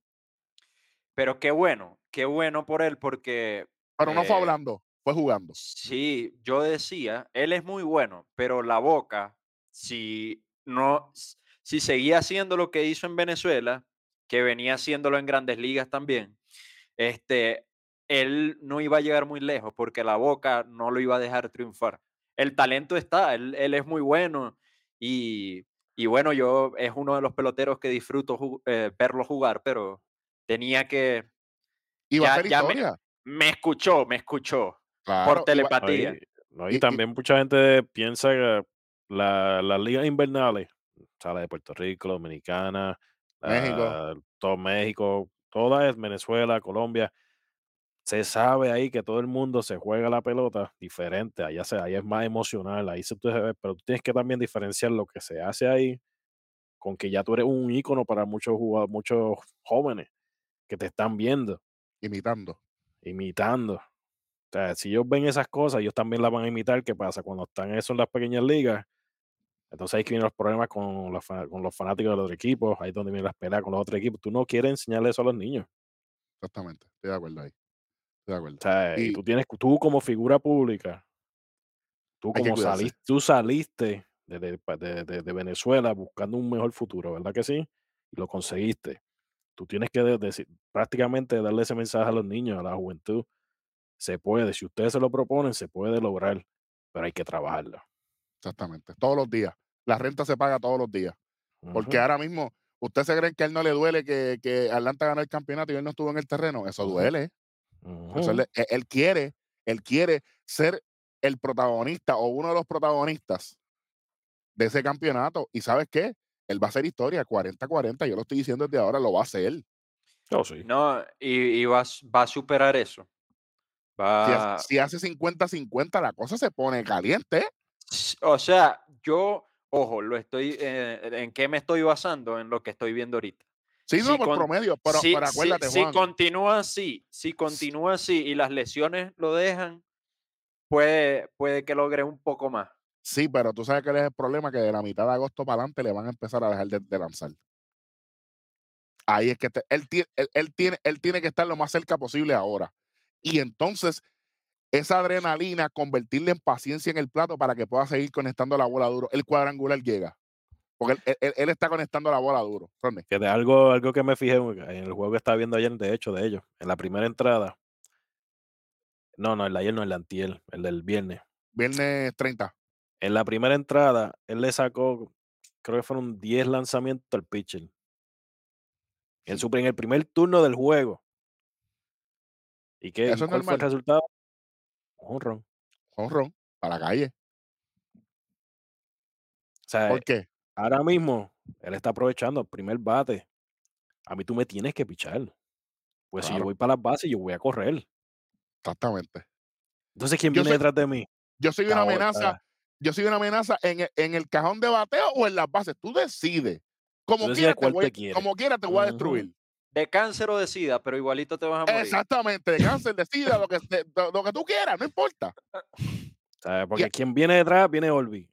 Pero qué bueno, qué bueno por él porque Pero no fue Eh, hablando, fue jugando. Sí, yo decía, él es muy bueno, pero la boca, si no, si seguía haciendo lo que hizo en Venezuela, que venía haciéndolo en grandes ligas también, este, él no iba a llegar muy lejos porque la boca no lo iba a dejar triunfar. El talento está, él, él es muy bueno y, y bueno, yo es uno de los peloteros que disfruto ju- eh, verlo jugar, pero tenía que, Y va a Ya- ser ya me- escuchó, me escuchó Claro, por telepatía. No, y, no, y también mucha gente piensa que la- las ligas invernales, o sea, la de Puerto Rico, Dominicana, México. la- todo México, toda es Venezuela, Colombia, se sabe ahí que todo el mundo se juega la pelota diferente, allá, se, ahí es más emocional, ahí se puede ver, pero tú tienes que también diferenciar lo que se hace ahí con que ya tú eres un ícono para muchos jugadores, muchos jóvenes que te están viendo imitando. imitando. O sea, si ellos ven esas cosas, ellos también las van a imitar. ¿Qué pasa? Cuando están eso en las pequeñas ligas, entonces ahí que vienen los problemas con los, fa- con los fanáticos de los otros equipos, ahí es donde vienen las peleas con los otros equipos. Tú no quieres enseñarle eso a los niños. Exactamente. Estoy de acuerdo ahí. De acuerdo. O sea, y, tú tienes, tú como figura pública, tú como saliste, tú saliste de, de- de- Venezuela buscando un mejor futuro, ¿verdad que sí? Y lo conseguiste. Tú tienes que de- decir- prácticamente darle ese mensaje a los niños, a la juventud. Se puede, si ustedes se lo proponen, se puede lograr, pero hay que trabajarlo. Exactamente. Todos los días. La renta se paga todos los días. Porque ahora mismo, ¿usted se cree que a él no le duele que, que Atlanta ganó el campeonato y él no estuvo en el terreno? Eso duele. Le- él, él quiere, él quiere ser el protagonista o uno de los protagonistas de ese campeonato. ¿Y sabes qué? Él va a hacer historia 40-40. Yo lo estoy diciendo desde ahora, lo va a hacer. Oh, sí. No, y, y va, a s- va a superar eso. Si, Va, hace- si hace 50-50, la cosa se pone caliente. o sea, yo, ojo, lo estoy, eh, ¿en qué me estoy basando? En lo que estoy viendo ahorita. Sí, no, Si por con- promedio. Pero, si, pero acuérdate, si Juan. continúa así, si continúa así y las lesiones lo dejan, puede, puede que logre un poco más. Sí, pero tú sabes que es el problema, que de la mitad de agosto para adelante le van a empezar a dejar de, de lanzar. Ahí es que te- él, tie- él, él tiene, él tiene que estar lo más cerca posible ahora. Y entonces, esa adrenalina, convertirla en paciencia en el plato para que pueda seguir conectando la bola duro. El cuadrangular llega. Porque él, él- está conectando la bola duro. Que de algo, algo que me fijé en el juego que estaba viendo ayer, de hecho, de ellos, en la primera entrada. No, no, el de ayer no, el de antier, el del viernes. Viernes 30. En la primera entrada, él le sacó, creo que fueron 10 lanzamientos al pitcher. En, su, en el primer turno del juego. ¿Y qué? Eso ¿Y es cuál fue el resultado? Un ron. Honrón. Para la calle. O sea, ¿Por qué? Ahora mismo, él está aprovechando el primer bate. A mí tú me tienes que pichar. Pues si yo voy para las bases, yo voy a correr. Exactamente. Entonces, ¿quién Yo viene soy- detrás de mí? Yo soy una amenaza. Yo soy una amenaza en el, en el cajón de bateo o en las bases. Tú decides. Como quiera te voy, como quiera te voy a destruir. De cáncer o de sida, pero igualito te vas a morir. Exactamente, de cáncer, de sida, lo que, de- lo, lo que tú quieras, no importa. ¿sabes? Porque quien viene detrás viene Olvi.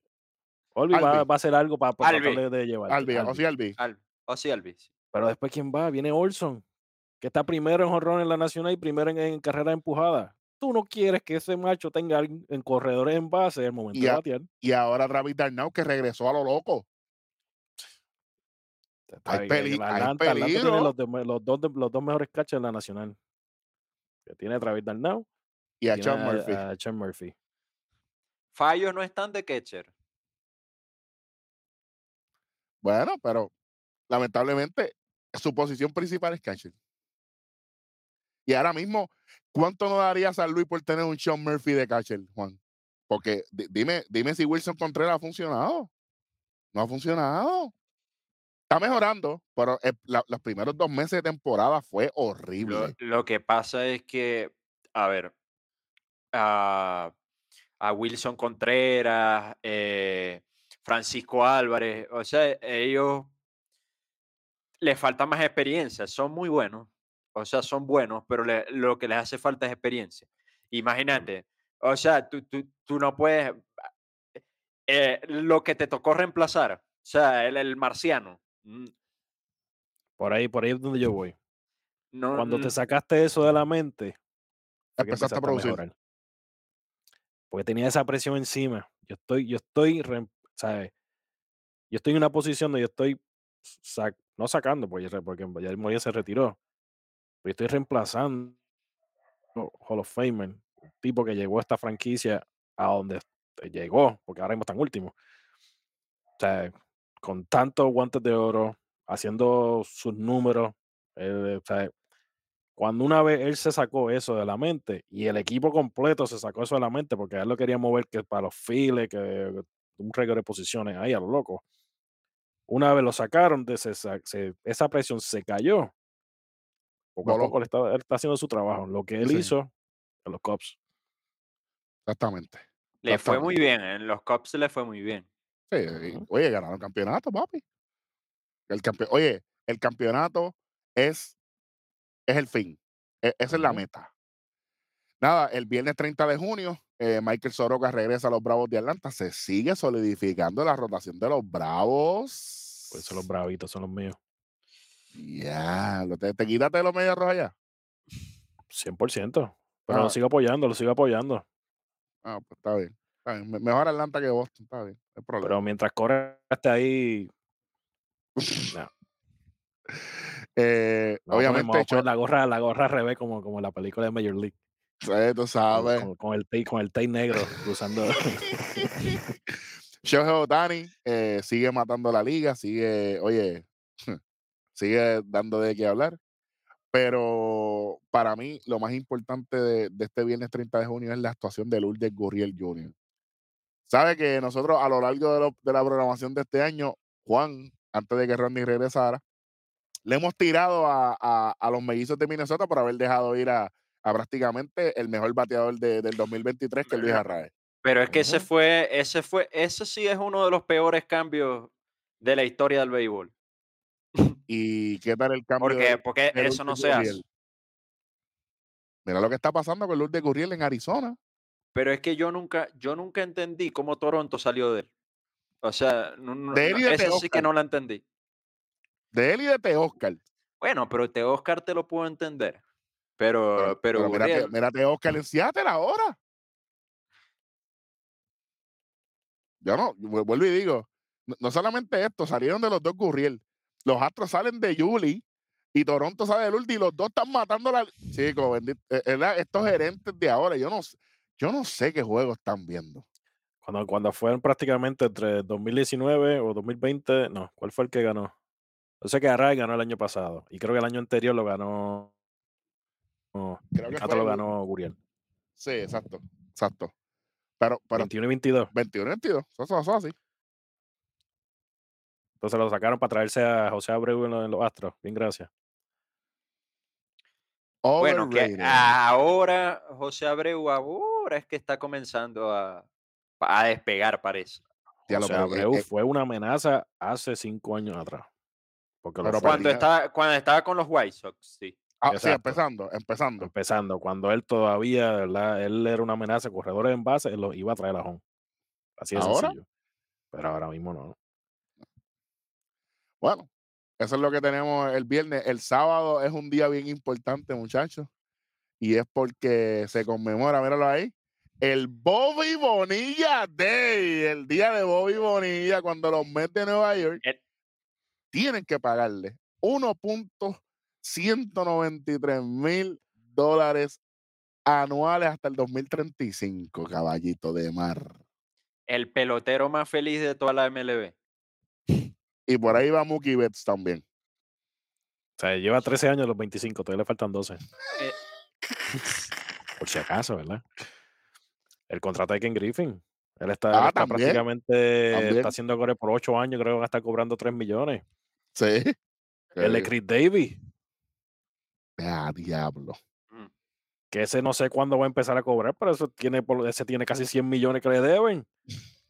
Olvi va, Albi. va a hacer algo para, Albi. tratar de, de llevar. Albi, o sí, Albi. Al- o sí, Alvis. Pero después, ¿quién va? Viene Olson, que está primero en jonrón en la nacional y primero en, en carrera empujada. Tú no quieres que ese macho tenga en corredores en base en el momento Y de batear. Y ahora Travis Darnau que regresó a lo loco. Está Hay peli- hay Atlanta, tiene los, de- los dos, de- los dos mejores catchers de la nacional. que tiene a Travis Darnell Y a Sean Murphy. a Murphy. Fallos no están de catcher. Bueno, pero lamentablemente su posición principal es catcher. Y ahora mismo, ¿cuánto nos daría San Luis por tener un Sean Murphy de catcher, Juan? Porque di- dime, dime si Wilson Contreras ha funcionado. No ha funcionado. Está mejorando, pero el- la- los primeros dos meses de temporada fue Lo, horrible. lo que pasa es que, a ver, a, a Wilson Contreras, eh, Francisco Álvarez, o sea, ellos les falta más experiencia, son muy buenos, o sea, son buenos, pero le- lo que les hace falta es experiencia. Imagínate, o sea, tú, tú, tú no puedes, eh, lo que te tocó reemplazar, o sea, el, el marciano, mm, Por ahí, por ahí es donde yo voy. no, Cuando te sacaste eso de la mente, Empezaste a. Porque tenía esa presión encima. Yo estoy, yo estoy, ¿sabes? Yo estoy en una posición donde yo estoy, no sacando, porque, porque ya Moya se retiró, pero yo estoy reemplazando Hall of Famer, un tipo que llegó a esta franquicia a donde llegó, porque ahora mismo están últimos. O con tantos guantes de oro, haciendo sus números. eh, cuando una vez él se sacó eso de la mente y el equipo completo se sacó eso de la mente porque él lo quería mover que para los files, que un regalo de posiciones ahí a lo loco. Una vez lo sacaron, de se- esa presión se cayó. Poco a poco está, él está haciendo su trabajo. Lo que él Sí. hizo en los Cubs. Exactamente. le fue muy bien, en los Cubs le fue muy bien. Sí, y, oye, ganaron el campeonato, papi. El campe- oye, el campeonato es, es el fin. E- esa es la meta. Nada, el viernes 30 de junio, eh, Michael Soroka regresa a los Bravos de Atlanta. Se sigue solidificando la rotación de los Bravos. Pues son los bravitos, son los míos. Ya, te, te quítate de los medios rojos ya. 100%. Pero Ah. lo sigo apoyando, lo sigo apoyando. Ah, pues está bien. está bien. Me- Mejor Atlanta que Boston, está bien. No hay problema. Pero mientras corre hasta ahí, *laughs* no, Eh, obviamente, la gorra, la gorra al revés como, como la película de Major League. Eh, tú Con, sabes. con- con el tape, con el tape negro cruzando. *laughs* Shohei Otani eh, sigue matando la liga, sigue, oye, *laughs* sigue dando de qué hablar. Pero para mí, lo más importante de, de este viernes 30 de junio es la actuación de Lourdes Gurriel Jr. Sabe que nosotros a lo largo de, lo- de la programación de este año, Juan, antes de que Randy regresara, le hemos tirado a, a- a los mellizos de Minnesota por haber dejado ir a, a prácticamente el mejor bateador de- del 2023, que Luis. Arraez. Pero es que ese fue, ese fue, ese sí es uno de los peores cambios de la historia del béisbol. *laughs* ¿Y qué tal el cambio? Porque, de- porque de eso no se hace. Mira lo que está pasando con Lourdes Gurriel en Arizona. Pero es que yo nunca, yo nunca entendí cómo Toronto salió de él. O sea, no, no- De él y de esa sí que no la entendí. De él y de Teóscar. Bueno, pero te Oscar te lo puedo entender. Pero, Pero, pero, mírate, mírate Oscar en Seattle ahora. Yo no, vu- vuelvo y digo, no, no solamente esto, salieron de los dos Gurriel. Los Astros salen de Yuli y Toronto sale de Lourdes y los dos están matando la. Chicos, bendito, eh, ¿verdad? estos gerentes de ahora, yo no, yo no sé qué juego están viendo. Cuando, cuando fueron prácticamente entre 2019 o 2020, no, ¿cuál fue el que ganó? Yo sé que Array ganó el año pasado y creo que el año anterior lo ganó. No, Creo que fue lo el- ganó Guriel. Sí, exacto, exacto. Pero, pero 21 y 22. 21 y 22, eso, eso, así. Entonces lo sacaron para traerse a José Abreu en los, en los Astros. Bien, gracias. bueno, que ahora José Abreu ahora es que está comenzando a, a despegar, parece. Ya lo José eh, Abreu eh, fue una amenaza hace cinco años atrás. Porque lo Pero fue Cuando tenía- estaba, cuando estaba con los White Sox, sí. Ah, sí, empezando, empezando. empezando. Cuando él todavía, ¿verdad? Él era una amenaza, corredores en base, él los iba a traer a home. Así ¿Ahora? sencillo. Pero ahora mismo no. Bueno, eso es lo que tenemos el viernes. El sábado es un día bien importante, muchachos. Y es porque se conmemora, míralo ahí, el Bobby Bonilla Day, el día de Bobby Bonilla, cuando los Mets de Nueva York El- tienen que pagarle 1.193 mil dólares anuales hasta el 2035, caballito de mar. El pelotero más feliz de toda la MLB. Y por ahí va Mookie Betts también. O sea, lleva 13 años los 25, todavía le faltan 12. Eh, Por si acaso, ¿verdad? El contrato de Ken Griffin. Él está, él Ah, está también, prácticamente también. está haciendo gore por 8 años, creo que va a estar cobrando 3 millones. Sí. El de Chris Davis, ah, diablo. mm, que ese no sé cuándo va a empezar a cobrar, pero eso tiene, ese tiene casi 100 millones que le deben. *laughs*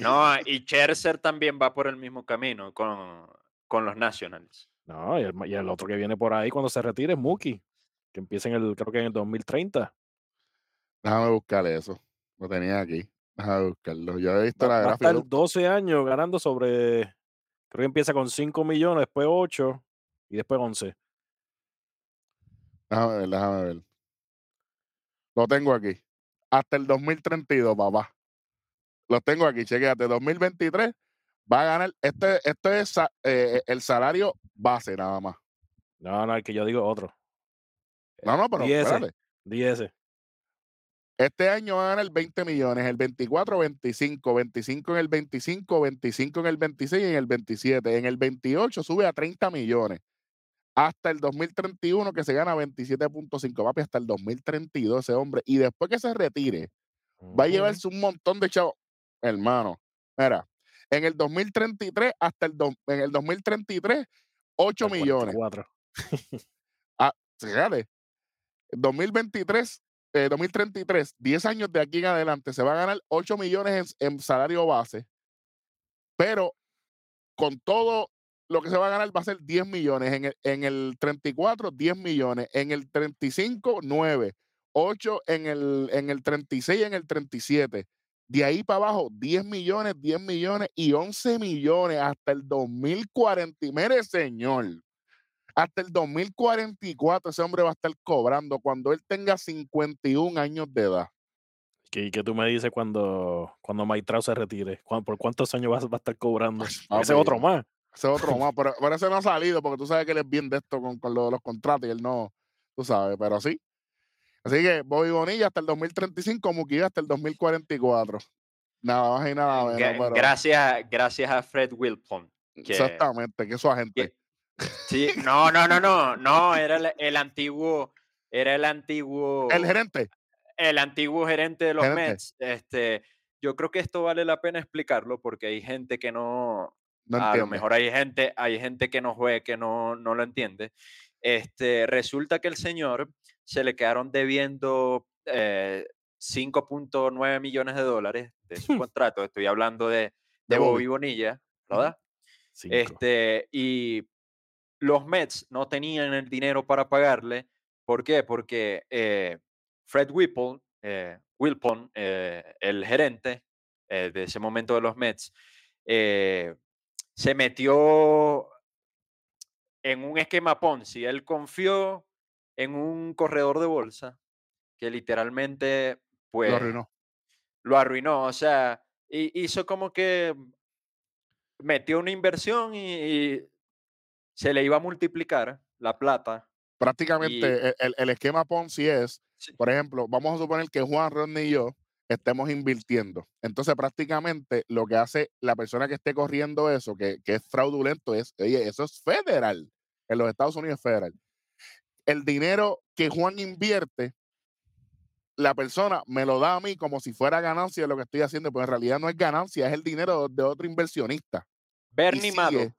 No, y Scherzer también va por el mismo camino con, con los Nationals. No, y el, y el otro que viene por ahí cuando se retire es Mookie, que empieza en el, creo que en el 2030. Déjame buscar eso. Lo tenía aquí. Déjame buscarlo. Yo he visto Va, la va a gráfica. estar 12 años ganando sobre, creo que empieza con 5 millones, después 8 y después 11. Déjame ver, déjame ver. Lo tengo aquí. Hasta el 2032, papá. Lo tengo aquí, chequéate. 2023 va a ganar. Este, este es eh, el salario base nada más. No, no, el que yo digo otro. No, no, pero 10. espérate. 10. Este año va a ganar 20 millones, el 24, 25, 25 en el 25, 25 en el 26 y en el 27. En el 28 sube a 30 millones. Hasta el 2031 que se gana 27.5, papi, hasta el 2032 ese hombre. Y después que se retire, va a llevarse un montón de chavos. Hermano, mira, en el 2033 hasta el, dos- en el 2033, 8 Al millones. 44. *laughs* Fíjate, 2023, eh, 2033, 10 años de aquí en adelante, se va a ganar 8 millones en, en salario base, pero con todo lo que se va a ganar va a ser 10 millones. En el, en el 34, 10 millones. En el 35, 9. 8 en el, en el 36 y en el 37. De ahí para abajo, 10 millones, 10 millones y 11 millones hasta el 2040. Y Mire, señor, hasta el 2044 ese hombre va a estar cobrando cuando él tenga 51 años de edad. ¿Qué, qué tú me dices cuando, cuando Trout se retire? ¿Cuán- ¿Por cuántos años va, a- va a estar cobrando? Ese otro más. Ese es otro *laughs* más, pero, pero ese no ha salido porque tú sabes que él es bien de esto con, con lo de los contratos y él no, tú sabes, pero sí. Así que Bobby Bonilla hasta el 2035, Mookie hasta el 2044. Nada más y nada menos. Pero- gracias, gracias a Fred Wilpon. que- Exactamente, que es su agente. *laughs* Sí, no, no, no, no, no, era el, el antiguo, era el antiguo, El gerente. el antiguo gerente de los Gerente. Mets. Este, yo creo que esto vale la pena explicarlo porque hay gente que no, No a lo mejor hay gente, hay gente que nos ve que no, no lo entiende. Este, resulta que el señor se le quedaron debiendo eh, 5.9 millones de dólares de su *laughs* contrato. Estoy hablando de, De. Bobby Bonilla, ¿verdad? Cinco. Este, y los Mets no tenían el dinero para pagarle. ¿Por qué? Porque eh, Fred Whipple, eh, Wilpon, eh, el gerente eh, de ese momento de los Mets, eh, se metió en un esquema Ponzi. Él confió en un corredor de bolsa que literalmente, pues, Lo arruinó. lo arruinó. O sea, hi- hizo como que metió una inversión y, y se le iba a multiplicar la plata. Prácticamente e- el, el esquema Ponzi es, Sí. por ejemplo, vamos a suponer que Juan, Rodney y yo estemos invirtiendo. Entonces, prácticamente lo que hace la persona que esté corriendo eso, que, que es fraudulento, es, oye, eso es federal. En los Estados Unidos es federal. El dinero que Juan invierte, la persona me lo da a mí como si fuera ganancia de lo que estoy haciendo, pero en realidad no es ganancia, es el dinero de otro inversionista. Bernie. Madoff.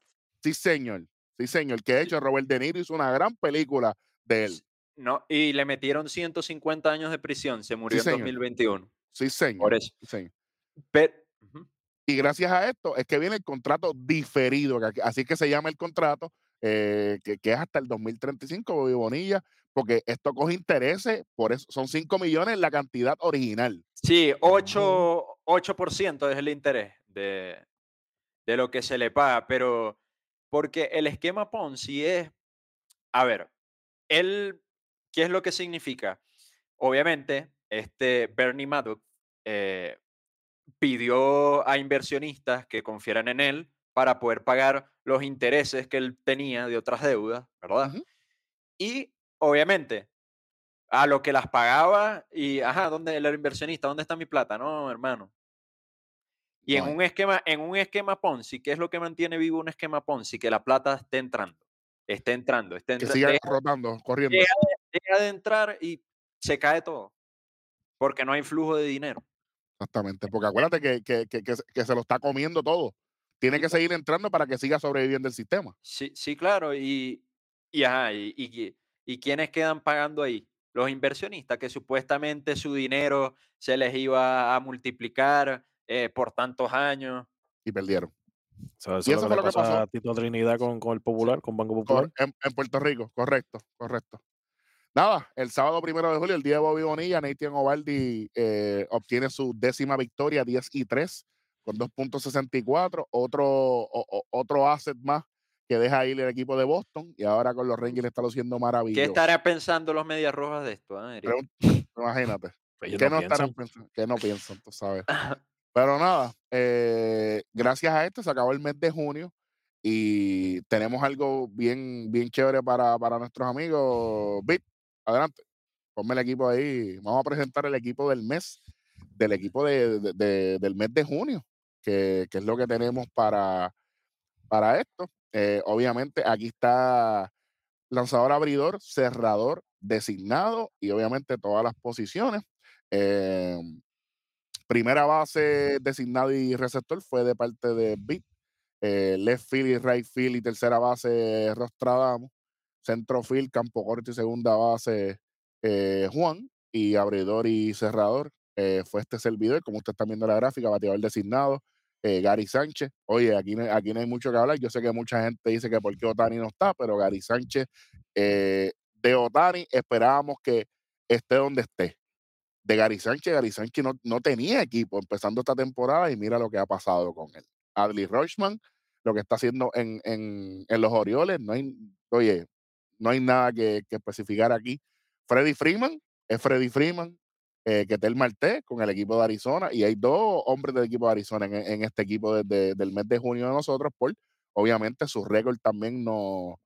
Sí, señor. Sí, señor. Que de hecho Robert De Niro hizo una gran película de él. No, y le metieron 150 años de prisión. Se murió en señor. 2021. Sí, señor. Por eso. Sí. Pero. Y gracias a esto es que viene el contrato diferido, así que se llama el contrato, eh, que, que es hasta el 2035, Bobby Bonilla, porque esto coge intereses, por eso son 5 millones la cantidad original. Sí, 8%, 8% es el interés de, de lo que se le paga, pero porque el esquema Ponzi es, a ver, él, ¿qué es lo que significa? Obviamente, este Bernie Madoff eh, pidió a inversionistas que confiaran en él para poder pagar los intereses que él tenía de otras deudas, ¿verdad? Ujú. Y obviamente, a lo que las pagaba y, ajá, ¿dónde el inversionista? ¿Dónde está mi plata? No, hermano. Y en un esquema, en un esquema Ponzi, ¿qué es lo que mantiene vivo un esquema Ponzi? Que la plata esté entrando, esté entrando, esté Que entrando. siga Deja, rotando, corriendo. deja de, deja de entrar y se cae todo. Porque no hay flujo de dinero. Exactamente. Porque acuérdate que, que, que, que se- que se lo está comiendo todo. Tiene que seguir entrando para que siga sobreviviendo el sistema. Sí, sí, claro. Y, y, ajá, y, y, qui- ¿y quiénes quedan pagando ahí? Los inversionistas, que supuestamente su dinero se les iba a multiplicar eh, por tantos años. Y perdieron. O sea, Y eso es eso lo fue que lo que pasó a Tito Trinidad con, con el Popular, con Banco Cor- Popular. en, en Puerto Rico, correcto, correcto. Nada, el sábado primero de julio, el día de Bobby Bonilla, Nathan Ovaldi eh, obtiene su décima victoria, 10 y 3, con 2.64. Otro, o- o- otro asset más que deja ir el equipo de Boston y ahora con los Rangers está luciendo ¿Qué maravilloso. estará pensando los Medias Rojas de esto? Pregun- Imagínate. Ellos ¿Qué no no estarán pensando? ¿Qué no piensan, tú sabes? *laughs* Pero nada, eh, gracias a esto se acabó el mes de junio y tenemos algo bien, bien chévere para, para nuestros amigos. Bit, adelante, ponme el equipo ahí. Vamos a presentar el equipo del mes, del equipo de, de- de- del mes de junio, que, que es lo que tenemos para, para esto. Eh, obviamente aquí está lanzador abridor, cerrador designado y obviamente todas las posiciones. Eh, primera base designado y receptor fue de parte de Bit. Eh, left field y right field y tercera base Rostradamus. Centro field, campo corto y segunda base eh, Juan. Y abridor y cerrador eh, fue este servidor, como usted está viendo en la gráfica, bateador designado, eh, Gary Sánchez. Oye, aquí no, aquí no hay mucho que hablar. Yo sé que mucha gente dice que por qué Otani no está, pero Gary Sánchez de Otani esperábamos que esté donde esté de Gary Sánchez. Gary Sánchez no, no tenía equipo empezando esta temporada y mira lo que ha pasado con él. Adley Rochman, lo que está haciendo en, en, en los Orioles, no hay, oye, no hay nada que, que especificar aquí. Freddy Freeman, es Freddy Freeman, eh, Ketel Marte con el equipo de Arizona y hay dos hombres del equipo de Arizona en, este equipo desde del mes de junio de nosotros por obviamente su récord también no,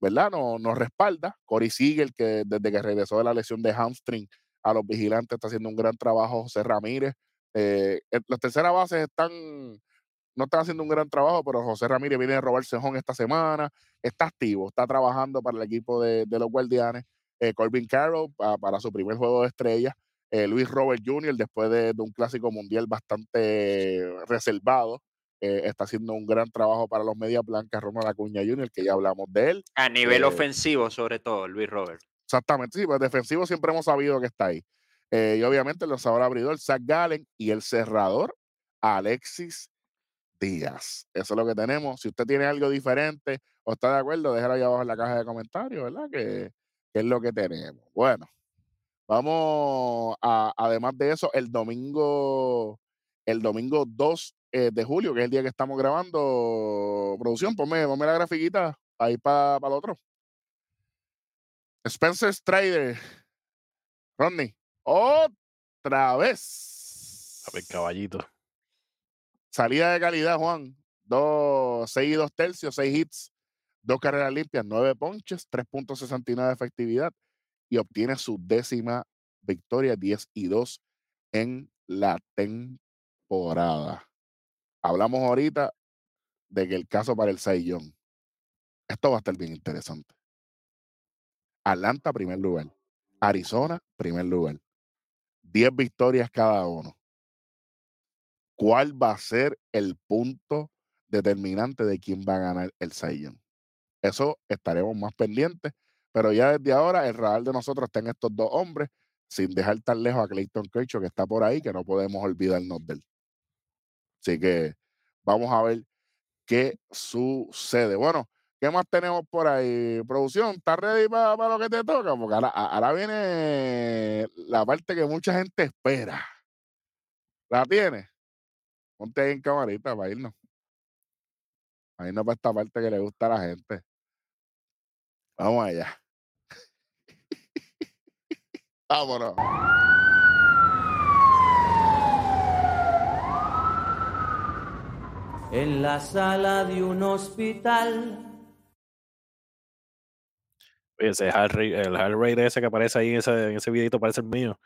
¿verdad? No, nos respalda. Corey Siegel, que desde que regresó de la lesión de hamstring a los vigilantes está haciendo un gran trabajo. José Ramírez. Eh, las terceras bases están, no están haciendo un gran trabajo, pero José Ramírez viene a robar cejón esta semana. Está activo, está trabajando para el equipo de, de los guardianes. Eh, Corbin Carroll pa- para su primer juego de estrellas. Eh, Luis Robert Jr., después de, de un clásico mundial bastante reservado, eh, está haciendo un gran trabajo para los Medias Blancas. Ronald Acuña Jr., que ya hablamos de él. A nivel Eh, ofensivo, sobre todo, Luis Robert. Exactamente, sí, pues defensivo siempre hemos sabido que está ahí. Y obviamente el lanzador abridor, Zach Gallen, y el cerrador, Alexis Díaz. Eso es lo que tenemos. Si usted tiene algo diferente o está de acuerdo, déjalo ahí abajo en la caja de comentarios, ¿verdad? Que, que es lo que tenemos. Bueno, vamos a, además de eso, el domingo, el domingo 2 eh, de julio, que es el día que estamos grabando, producción, ponme, ponme la grafiquita ahí para el otro. Spencer Strider. Rodney. Otra vez. A ver, caballito. Salida de calidad, Juan. Dos, seis y dos tercios, seis hits, dos carreras limpias, nueve ponches, 3.69 de efectividad y obtiene su décima victoria, 10 y 2 en la temporada. Hablamos ahorita de que el caso para el Saiyón. Esto va a estar bien interesante. Atlanta, primer lugar. Arizona, primer lugar. 10 victorias cada uno. ¿Cuál va a ser el punto determinante de quién va a ganar el Saiyón? Eso estaremos más pendientes, pero ya desde ahora el radar de nosotros está en estos dos hombres, sin dejar tan lejos a Clayton Kershaw que está por ahí, que no podemos olvidarnos de él. Así que vamos a ver qué sucede. Bueno, ¿qué más tenemos por ahí? Producción, ¿estás ready para lo que te toca? Porque ahora, ahora viene la parte que mucha gente espera. ¿La tienes? Ponte ahí en camarita para irnos. Para irnos para esta parte que le gusta a la gente. Vamos allá. *laughs* Vámonos. en la sala de un hospital. Ese heart rate- el heart rate ese que aparece ahí en ese, en ese videito parece el mío.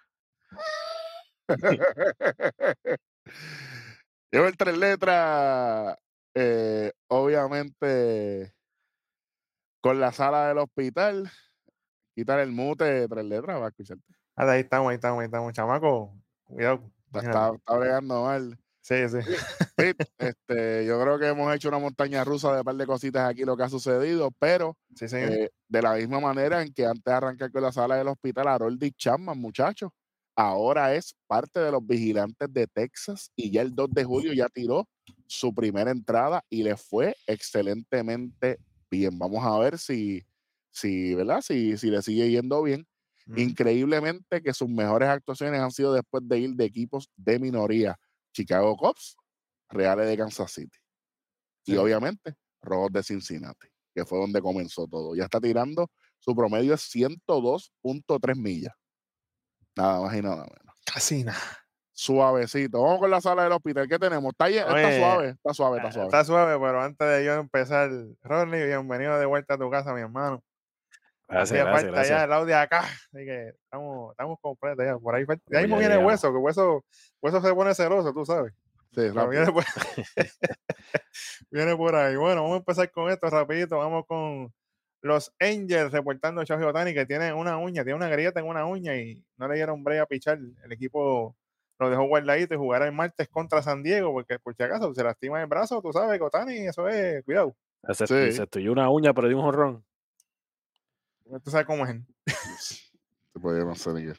*laughs* *laughs* Llevo el tres letras, eh, obviamente, con la sala del hospital. Quitar el mute de tres letras para escucharte. Ah, ahí estamos, ahí estamos, ahí estamos. Chamaco, cuidado. Está, está, bregando mal. Sí, sí. Este, yo creo que hemos hecho una montaña rusa de un par de cositas aquí, lo que ha sucedido, pero *laughs* Sí, eh, de la misma manera en que antes de arrancar con la sala del hospital, Harold Chapman, muchachos, ahora es parte de los vigilantes de Texas y ya el 2 de julio ya tiró su primera entrada y le fue excelentemente bien. Vamos a ver si, si ¿verdad? Si, si le sigue yendo bien. Mm. Increíblemente que sus mejores actuaciones han sido después de ir de equipos de minoría. Chicago Cubs, Reales de Kansas City. Y obviamente, Rojos de Cincinnati, que fue donde comenzó todo. Ya está tirando, su promedio es 102.3 millas. Nada más y nada menos. Casi nada. Suavecito. Vamos con la sala del hospital. ¿Qué tenemos? Está, suave, está suave, está Ah, suave. Está suave, pero antes de yo empezar, Rodney, bienvenido de vuelta a tu casa, mi hermano. Gracias, gracias, falta ya gracias. el audio acá, así que estamos, estamos completos ya. Por ahí, falta- de ahí mismo ya viene llegamos. hueso, que hueso, hueso se pone celoso, tú sabes. Sí, viene, por... *laughs* viene por ahí. Bueno, vamos a empezar con esto rapidito. Vamos con los Angels reportando a Shohei Otani que tiene una uña, tiene una grieta en una uña y no le dieron break a pichar. El equipo lo dejó guardadito y jugará el martes contra San Diego porque por si acaso se lastima el brazo, tú sabes Otani, eso es, cuidado. Se, Sí. estudió una uña, pero dio un jorrón. Tú sabes cómo es. *laughs* Se podía no sé ni qué.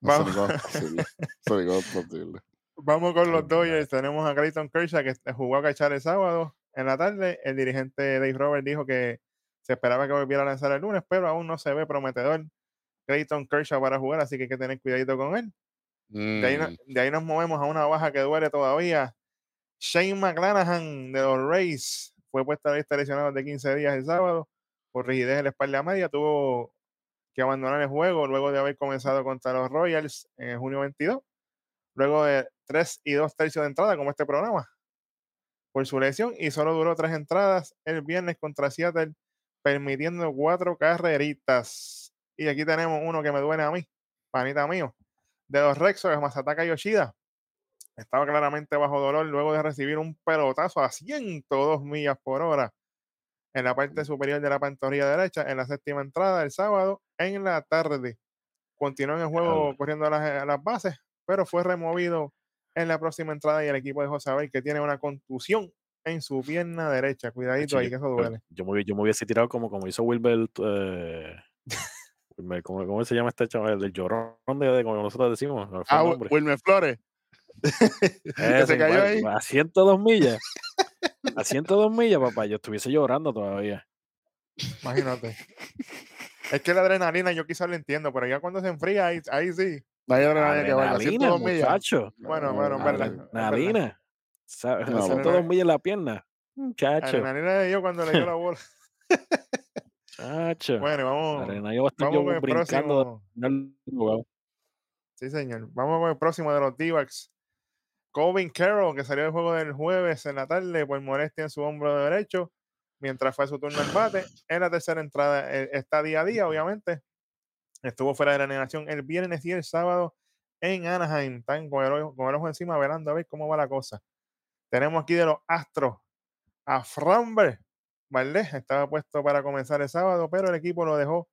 No sé ni Vamos. Vamos con los Dodgers. Tenemos a Clayton Kershaw que jugó a cachar el sábado en la tarde. El dirigente Dave Roberts dijo que se esperaba que volviera a lanzar el lunes, pero aún no se ve prometedor Clayton Kershaw para jugar, así que hay que tener cuidadito con él. De ahí, no- Mm, de ahí nos movemos a una baja que duele todavía. Shane McClanahan de los Rays fue puesta a la lista de lesionados de 15 días el sábado por rigidez en la espalda media. Tuvo que abandonar el juego luego de haber comenzado contra los Royals en junio 22. Luego de 3 y 2 tercios de entrada, como este programa, por su lesión, y solo duró tres entradas el viernes contra Seattle, permitiendo cuatro carreritas. Y aquí tenemos uno que me duele a mí, panita mío, de los Rexos, Masataka Yoshida. Estaba claramente bajo dolor luego de recibir un pelotazo a 102 millas por hora en la parte superior de la pantorrilla derecha en la séptima entrada el sábado en la tarde. Continuó en el juego corriendo a las, a las bases, pero fue removido en la próxima entrada y el equipo dejó saber que tiene una contusión en su pierna derecha. Cuidadito ahí, que eso duele. Yo, me, yo me hubiese tirado como, como hizo Wilbert. Eh, Wilmer, ¿cómo, cómo se llama este chaval? El del llorón de, de- como nosotros decimos. no Ah. Wilmer Flores. *laughs* Ese, se cayó ahí. A 102 millas. *laughs* A 102 millas, papá. Yo estuviese llorando todavía. Imagínate. es que la adrenalina yo quizás lo entiendo, pero ya cuando se enfría, ahí, ahí sí. No hay adrenalina que valga. Adrenalina, 102 millas. muchacho. Bueno, No, bueno, en verdad. Adrenalina. ¿Sabes? No, 102 millas en la pierna. Muchacho. Adrenalina de yo cuando le dio la bola. *laughs* Muchacho. Bueno, vamos, estar vamos yo con el brincando. próximo. Sí, señor. Vamos con el próximo de los D-backs. Colvin Carroll, que salió del juego del jueves en la tarde por molestia en su hombro derecho, mientras fue su turno al bate. En la tercera entrada eh, está día a día, obviamente. Estuvo fuera de la animación el viernes y el sábado en Anaheim. Están con el, ojo, con el ojo encima, velando a ver cómo va la cosa. Tenemos aquí de los Astros a Framber Valdés. Estaba puesto para comenzar el sábado, pero el equipo lo dejó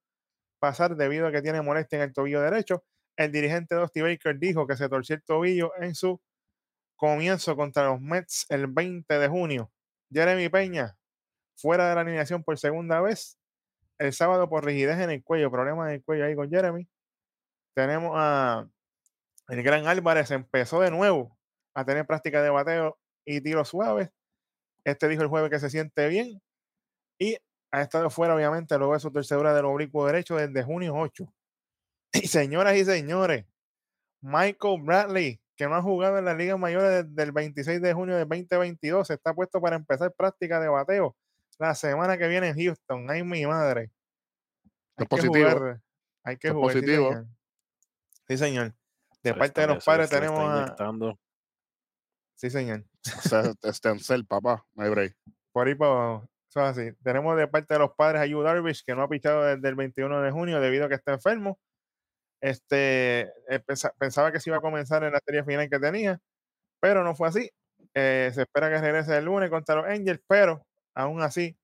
pasar debido a que tiene molestia en el tobillo derecho. El dirigente Dusty Baker dijo que se torció el tobillo en su comienzo contra los Mets el 20 de junio. Jeremy Peña, fuera de la alineación por segunda vez, el sábado por rigidez en el cuello, problemas en el cuello ahí con Jeremy. Tenemos a el gran Álvarez, empezó de nuevo a tener práctica de bateo y tiros suaves. Este dijo el jueves que se siente bien y ha estado fuera, obviamente, luego de su tercera del oblicuo derecho desde junio 8. *laughs* Y señoras y señores, Michael Bradley, que no ha jugado en las ligas mayores desde el 26 de junio del 2022, está puesto para empezar práctica de bateo la semana que viene en Houston. Ay, mi madre. Hay Es que positivo. jugar. Hay que Es jugar. sí, positivo. señor. Sí, señor. De parte de los padres tenemos a... Sí, señor. Stencil, papá. No hay break. Por ahí para abajo. Eso es así. Tenemos de parte de los padres a Yu Darvish, que no ha pichado desde el 21 de junio debido a que está enfermo. Este, eh, pensa- pensaba que se iba a comenzar en la serie final que tenía, pero no fue así. Eh, se espera que regrese el lunes contra los Angels, pero aún así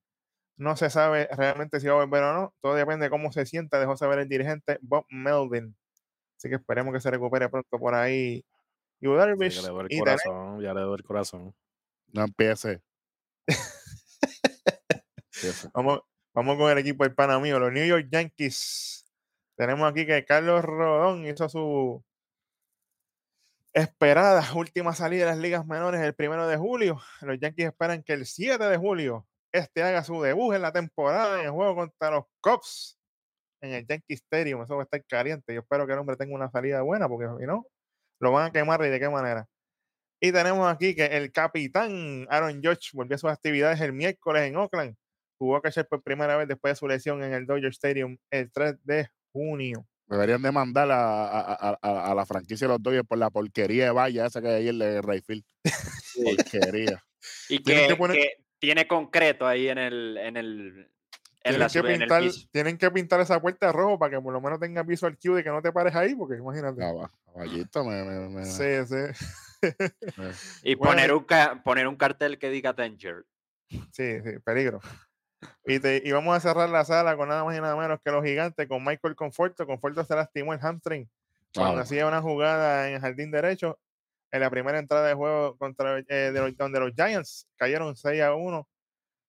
no se sabe realmente si va a volver o no. Todo depende de cómo se sienta, dejó saber el dirigente Bob Melvin. Así que esperemos que se recupere pronto por ahí. Sí, Darvish. ya le doy el y corazón, ya le doy el corazón. No empiece. *laughs* Empiece. Vamos, vamos con el equipo del pana mío, los New York Yankees. Tenemos aquí que Carlos Rodón hizo su esperada última salida de las ligas menores el primero de julio. Los Yankees esperan que el 7 de julio este haga su debut en la temporada en el juego contra los Cubs en el Yankee Stadium. Eso va a estar caliente. Yo espero que el hombre tenga una salida buena porque si no, lo van a quemar y de qué manera. Y tenemos aquí que el capitán Aaron Judge volvió a sus actividades el miércoles en Oakland jugó a catcher por primera vez después de su lesión en el Dodger Stadium el 3 de junio. Deberían demandar a, a, a- la franquicia de los Dodgers por la porquería de valla esa que hay ayer de Rayfield. Porquería. *laughs* Y que, que poner- que tiene concreto ahí en el, en el, en Tienen la que, pintar, piso. tienen que pintar esa puerta de rojo para que por lo menos tenga visual cue de que no te pares ahí, porque imagínate. Me, me, me- Sí, sí. *laughs* Y Bueno, poner, y- un poner un cartel que diga Danger. Sí, sí, peligro. Y, te- y vamos a cerrar la sala con nada más y nada menos que los gigantes, con Michael Conforto. Conforto se lastimó el hamstring cuando Ah, hacía una jugada en el jardín derecho en la primera entrada de juego contra eh, de los, donde los Giants cayeron 6 a 1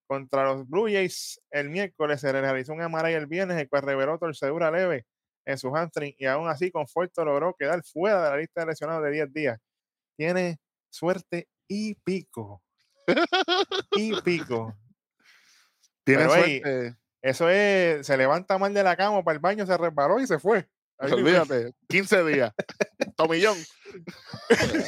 contra los Blue Jays el miércoles se le realizó un MRI el viernes el cual reveló torcedura leve en su hamstring y aún así Conforto logró quedar fuera de la lista de lesionados de 10 días tiene suerte y pico y pico Tiene Pero, ey, suerte. eso es se levanta mal de la cama para el baño se resbaló y se fue Ahí. Olvídate. 15 días. *laughs* Tomillón.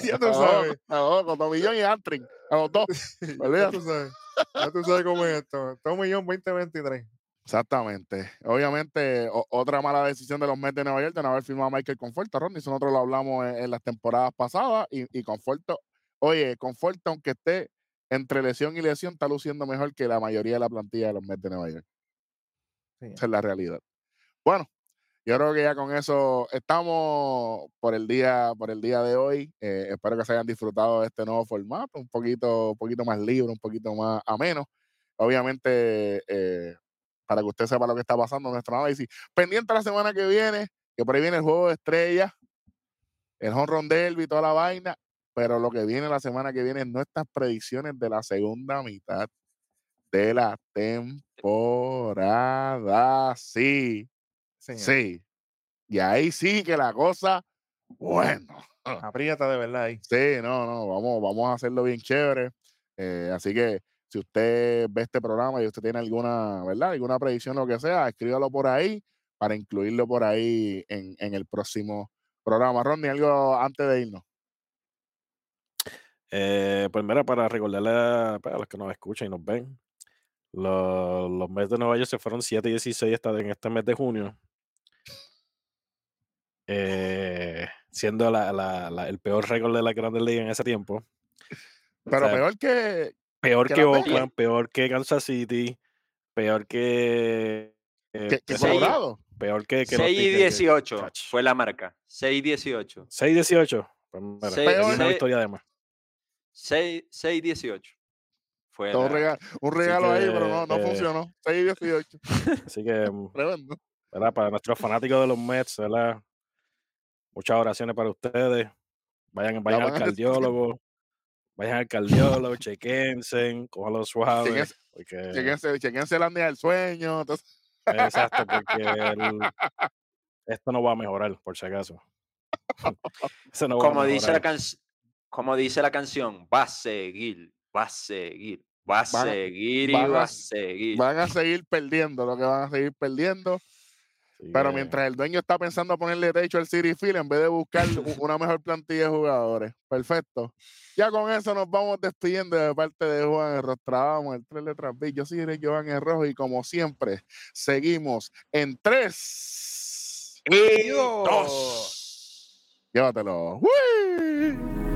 ya tú sabes a los dos, con Tomillón y Antrim. A los dos. *laughs* ya tú sabes ya tú sabes cómo es esto Tom Millón 2023 Exactamente. Obviamente, o- otra mala decisión de los Mets de Nueva York de no haber firmado a Michael Conforto, Ronnie. Eso nosotros lo hablamos en, en las temporadas pasadas. Y, y Conforto, oye, Conforto, aunque esté entre lesión y lesión, está luciendo mejor que la mayoría de la plantilla de los Mets de Nueva York. Sí. Esa es la realidad. Bueno, yo creo que ya con eso estamos por el día, por el día de hoy. Eh, espero que se hayan disfrutado de este nuevo formato, un poquito, un poquito más libre, un poquito más ameno. Obviamente, eh, para que usted sepa lo que está pasando en nuestro análisis. Pendiente la semana que viene, que por ahí viene el juego de estrellas, el home run derby toda la vaina. Pero lo que viene la semana que viene es nuestras predicciones de la segunda mitad de la temporada. Sí, señor. sí. Y ahí sí que la cosa, bueno. *laughs* aprieta de verdad ahí Sí, no, no, vamos, vamos a hacerlo bien chévere. Eh, así que si usted ve este programa y usted tiene alguna, ¿verdad? Alguna predicción, lo que sea, escríbalo por ahí para incluirlo por ahí en, en el próximo programa. Ronnie, algo antes de irnos. Eh, pues mira, para recordarle a, pues, a los que nos escuchan y nos ven, los, los meses de Nueva York se fueron 7 y 16 esta- en este mes de junio. Eh, siendo la- la- la- el peor récord de la Grandes Ligas en ese tiempo. Pero sea, peor que. Peor que que. Oakland, peor que Kansas City, peor que. que, que este, seis- Colorado. peor que. que los 6 y Tigres, que- 18 Chach. fue la marca. 6 y 18. 6 18. Pues mira, Seis- hay una seis- victoria de más. 6, 6 y 18. Fue la- rega- un regalo ahí, pero no, no que, eh, funcionó. 6 y 18. Así que. *laughs* Para nuestros fanáticos de los Mets, ¿verdad? Muchas oraciones para ustedes. Vayan, vayan al *laughs* cardiólogo. Vayan al cardiólogo, chequense, cójalo suave. Chequense- Porque, Chequense, chequense la del sueño. entonces- exacto, porque el- *laughs* esto no va a mejorar, por si acaso. *laughs* Eso no va a como, dice la can- como dice la canción, va a seguir, va a seguir, va a Van seguir y van a- va a seguir. van a seguir perdiendo, lo que van a seguir perdiendo. Así Pero que, mientras el dueño está pensando ponerle techo al City Field en vez de buscar *laughs* una mejor plantilla de jugadores. Perfecto. Ya con eso nos vamos despidiendo de parte de Juan Errostrabamos, el tres letras B. Yo soy Joan Rojo y como siempre, seguimos en tres. Y dos. dos. Llévatelo. ¡Uy!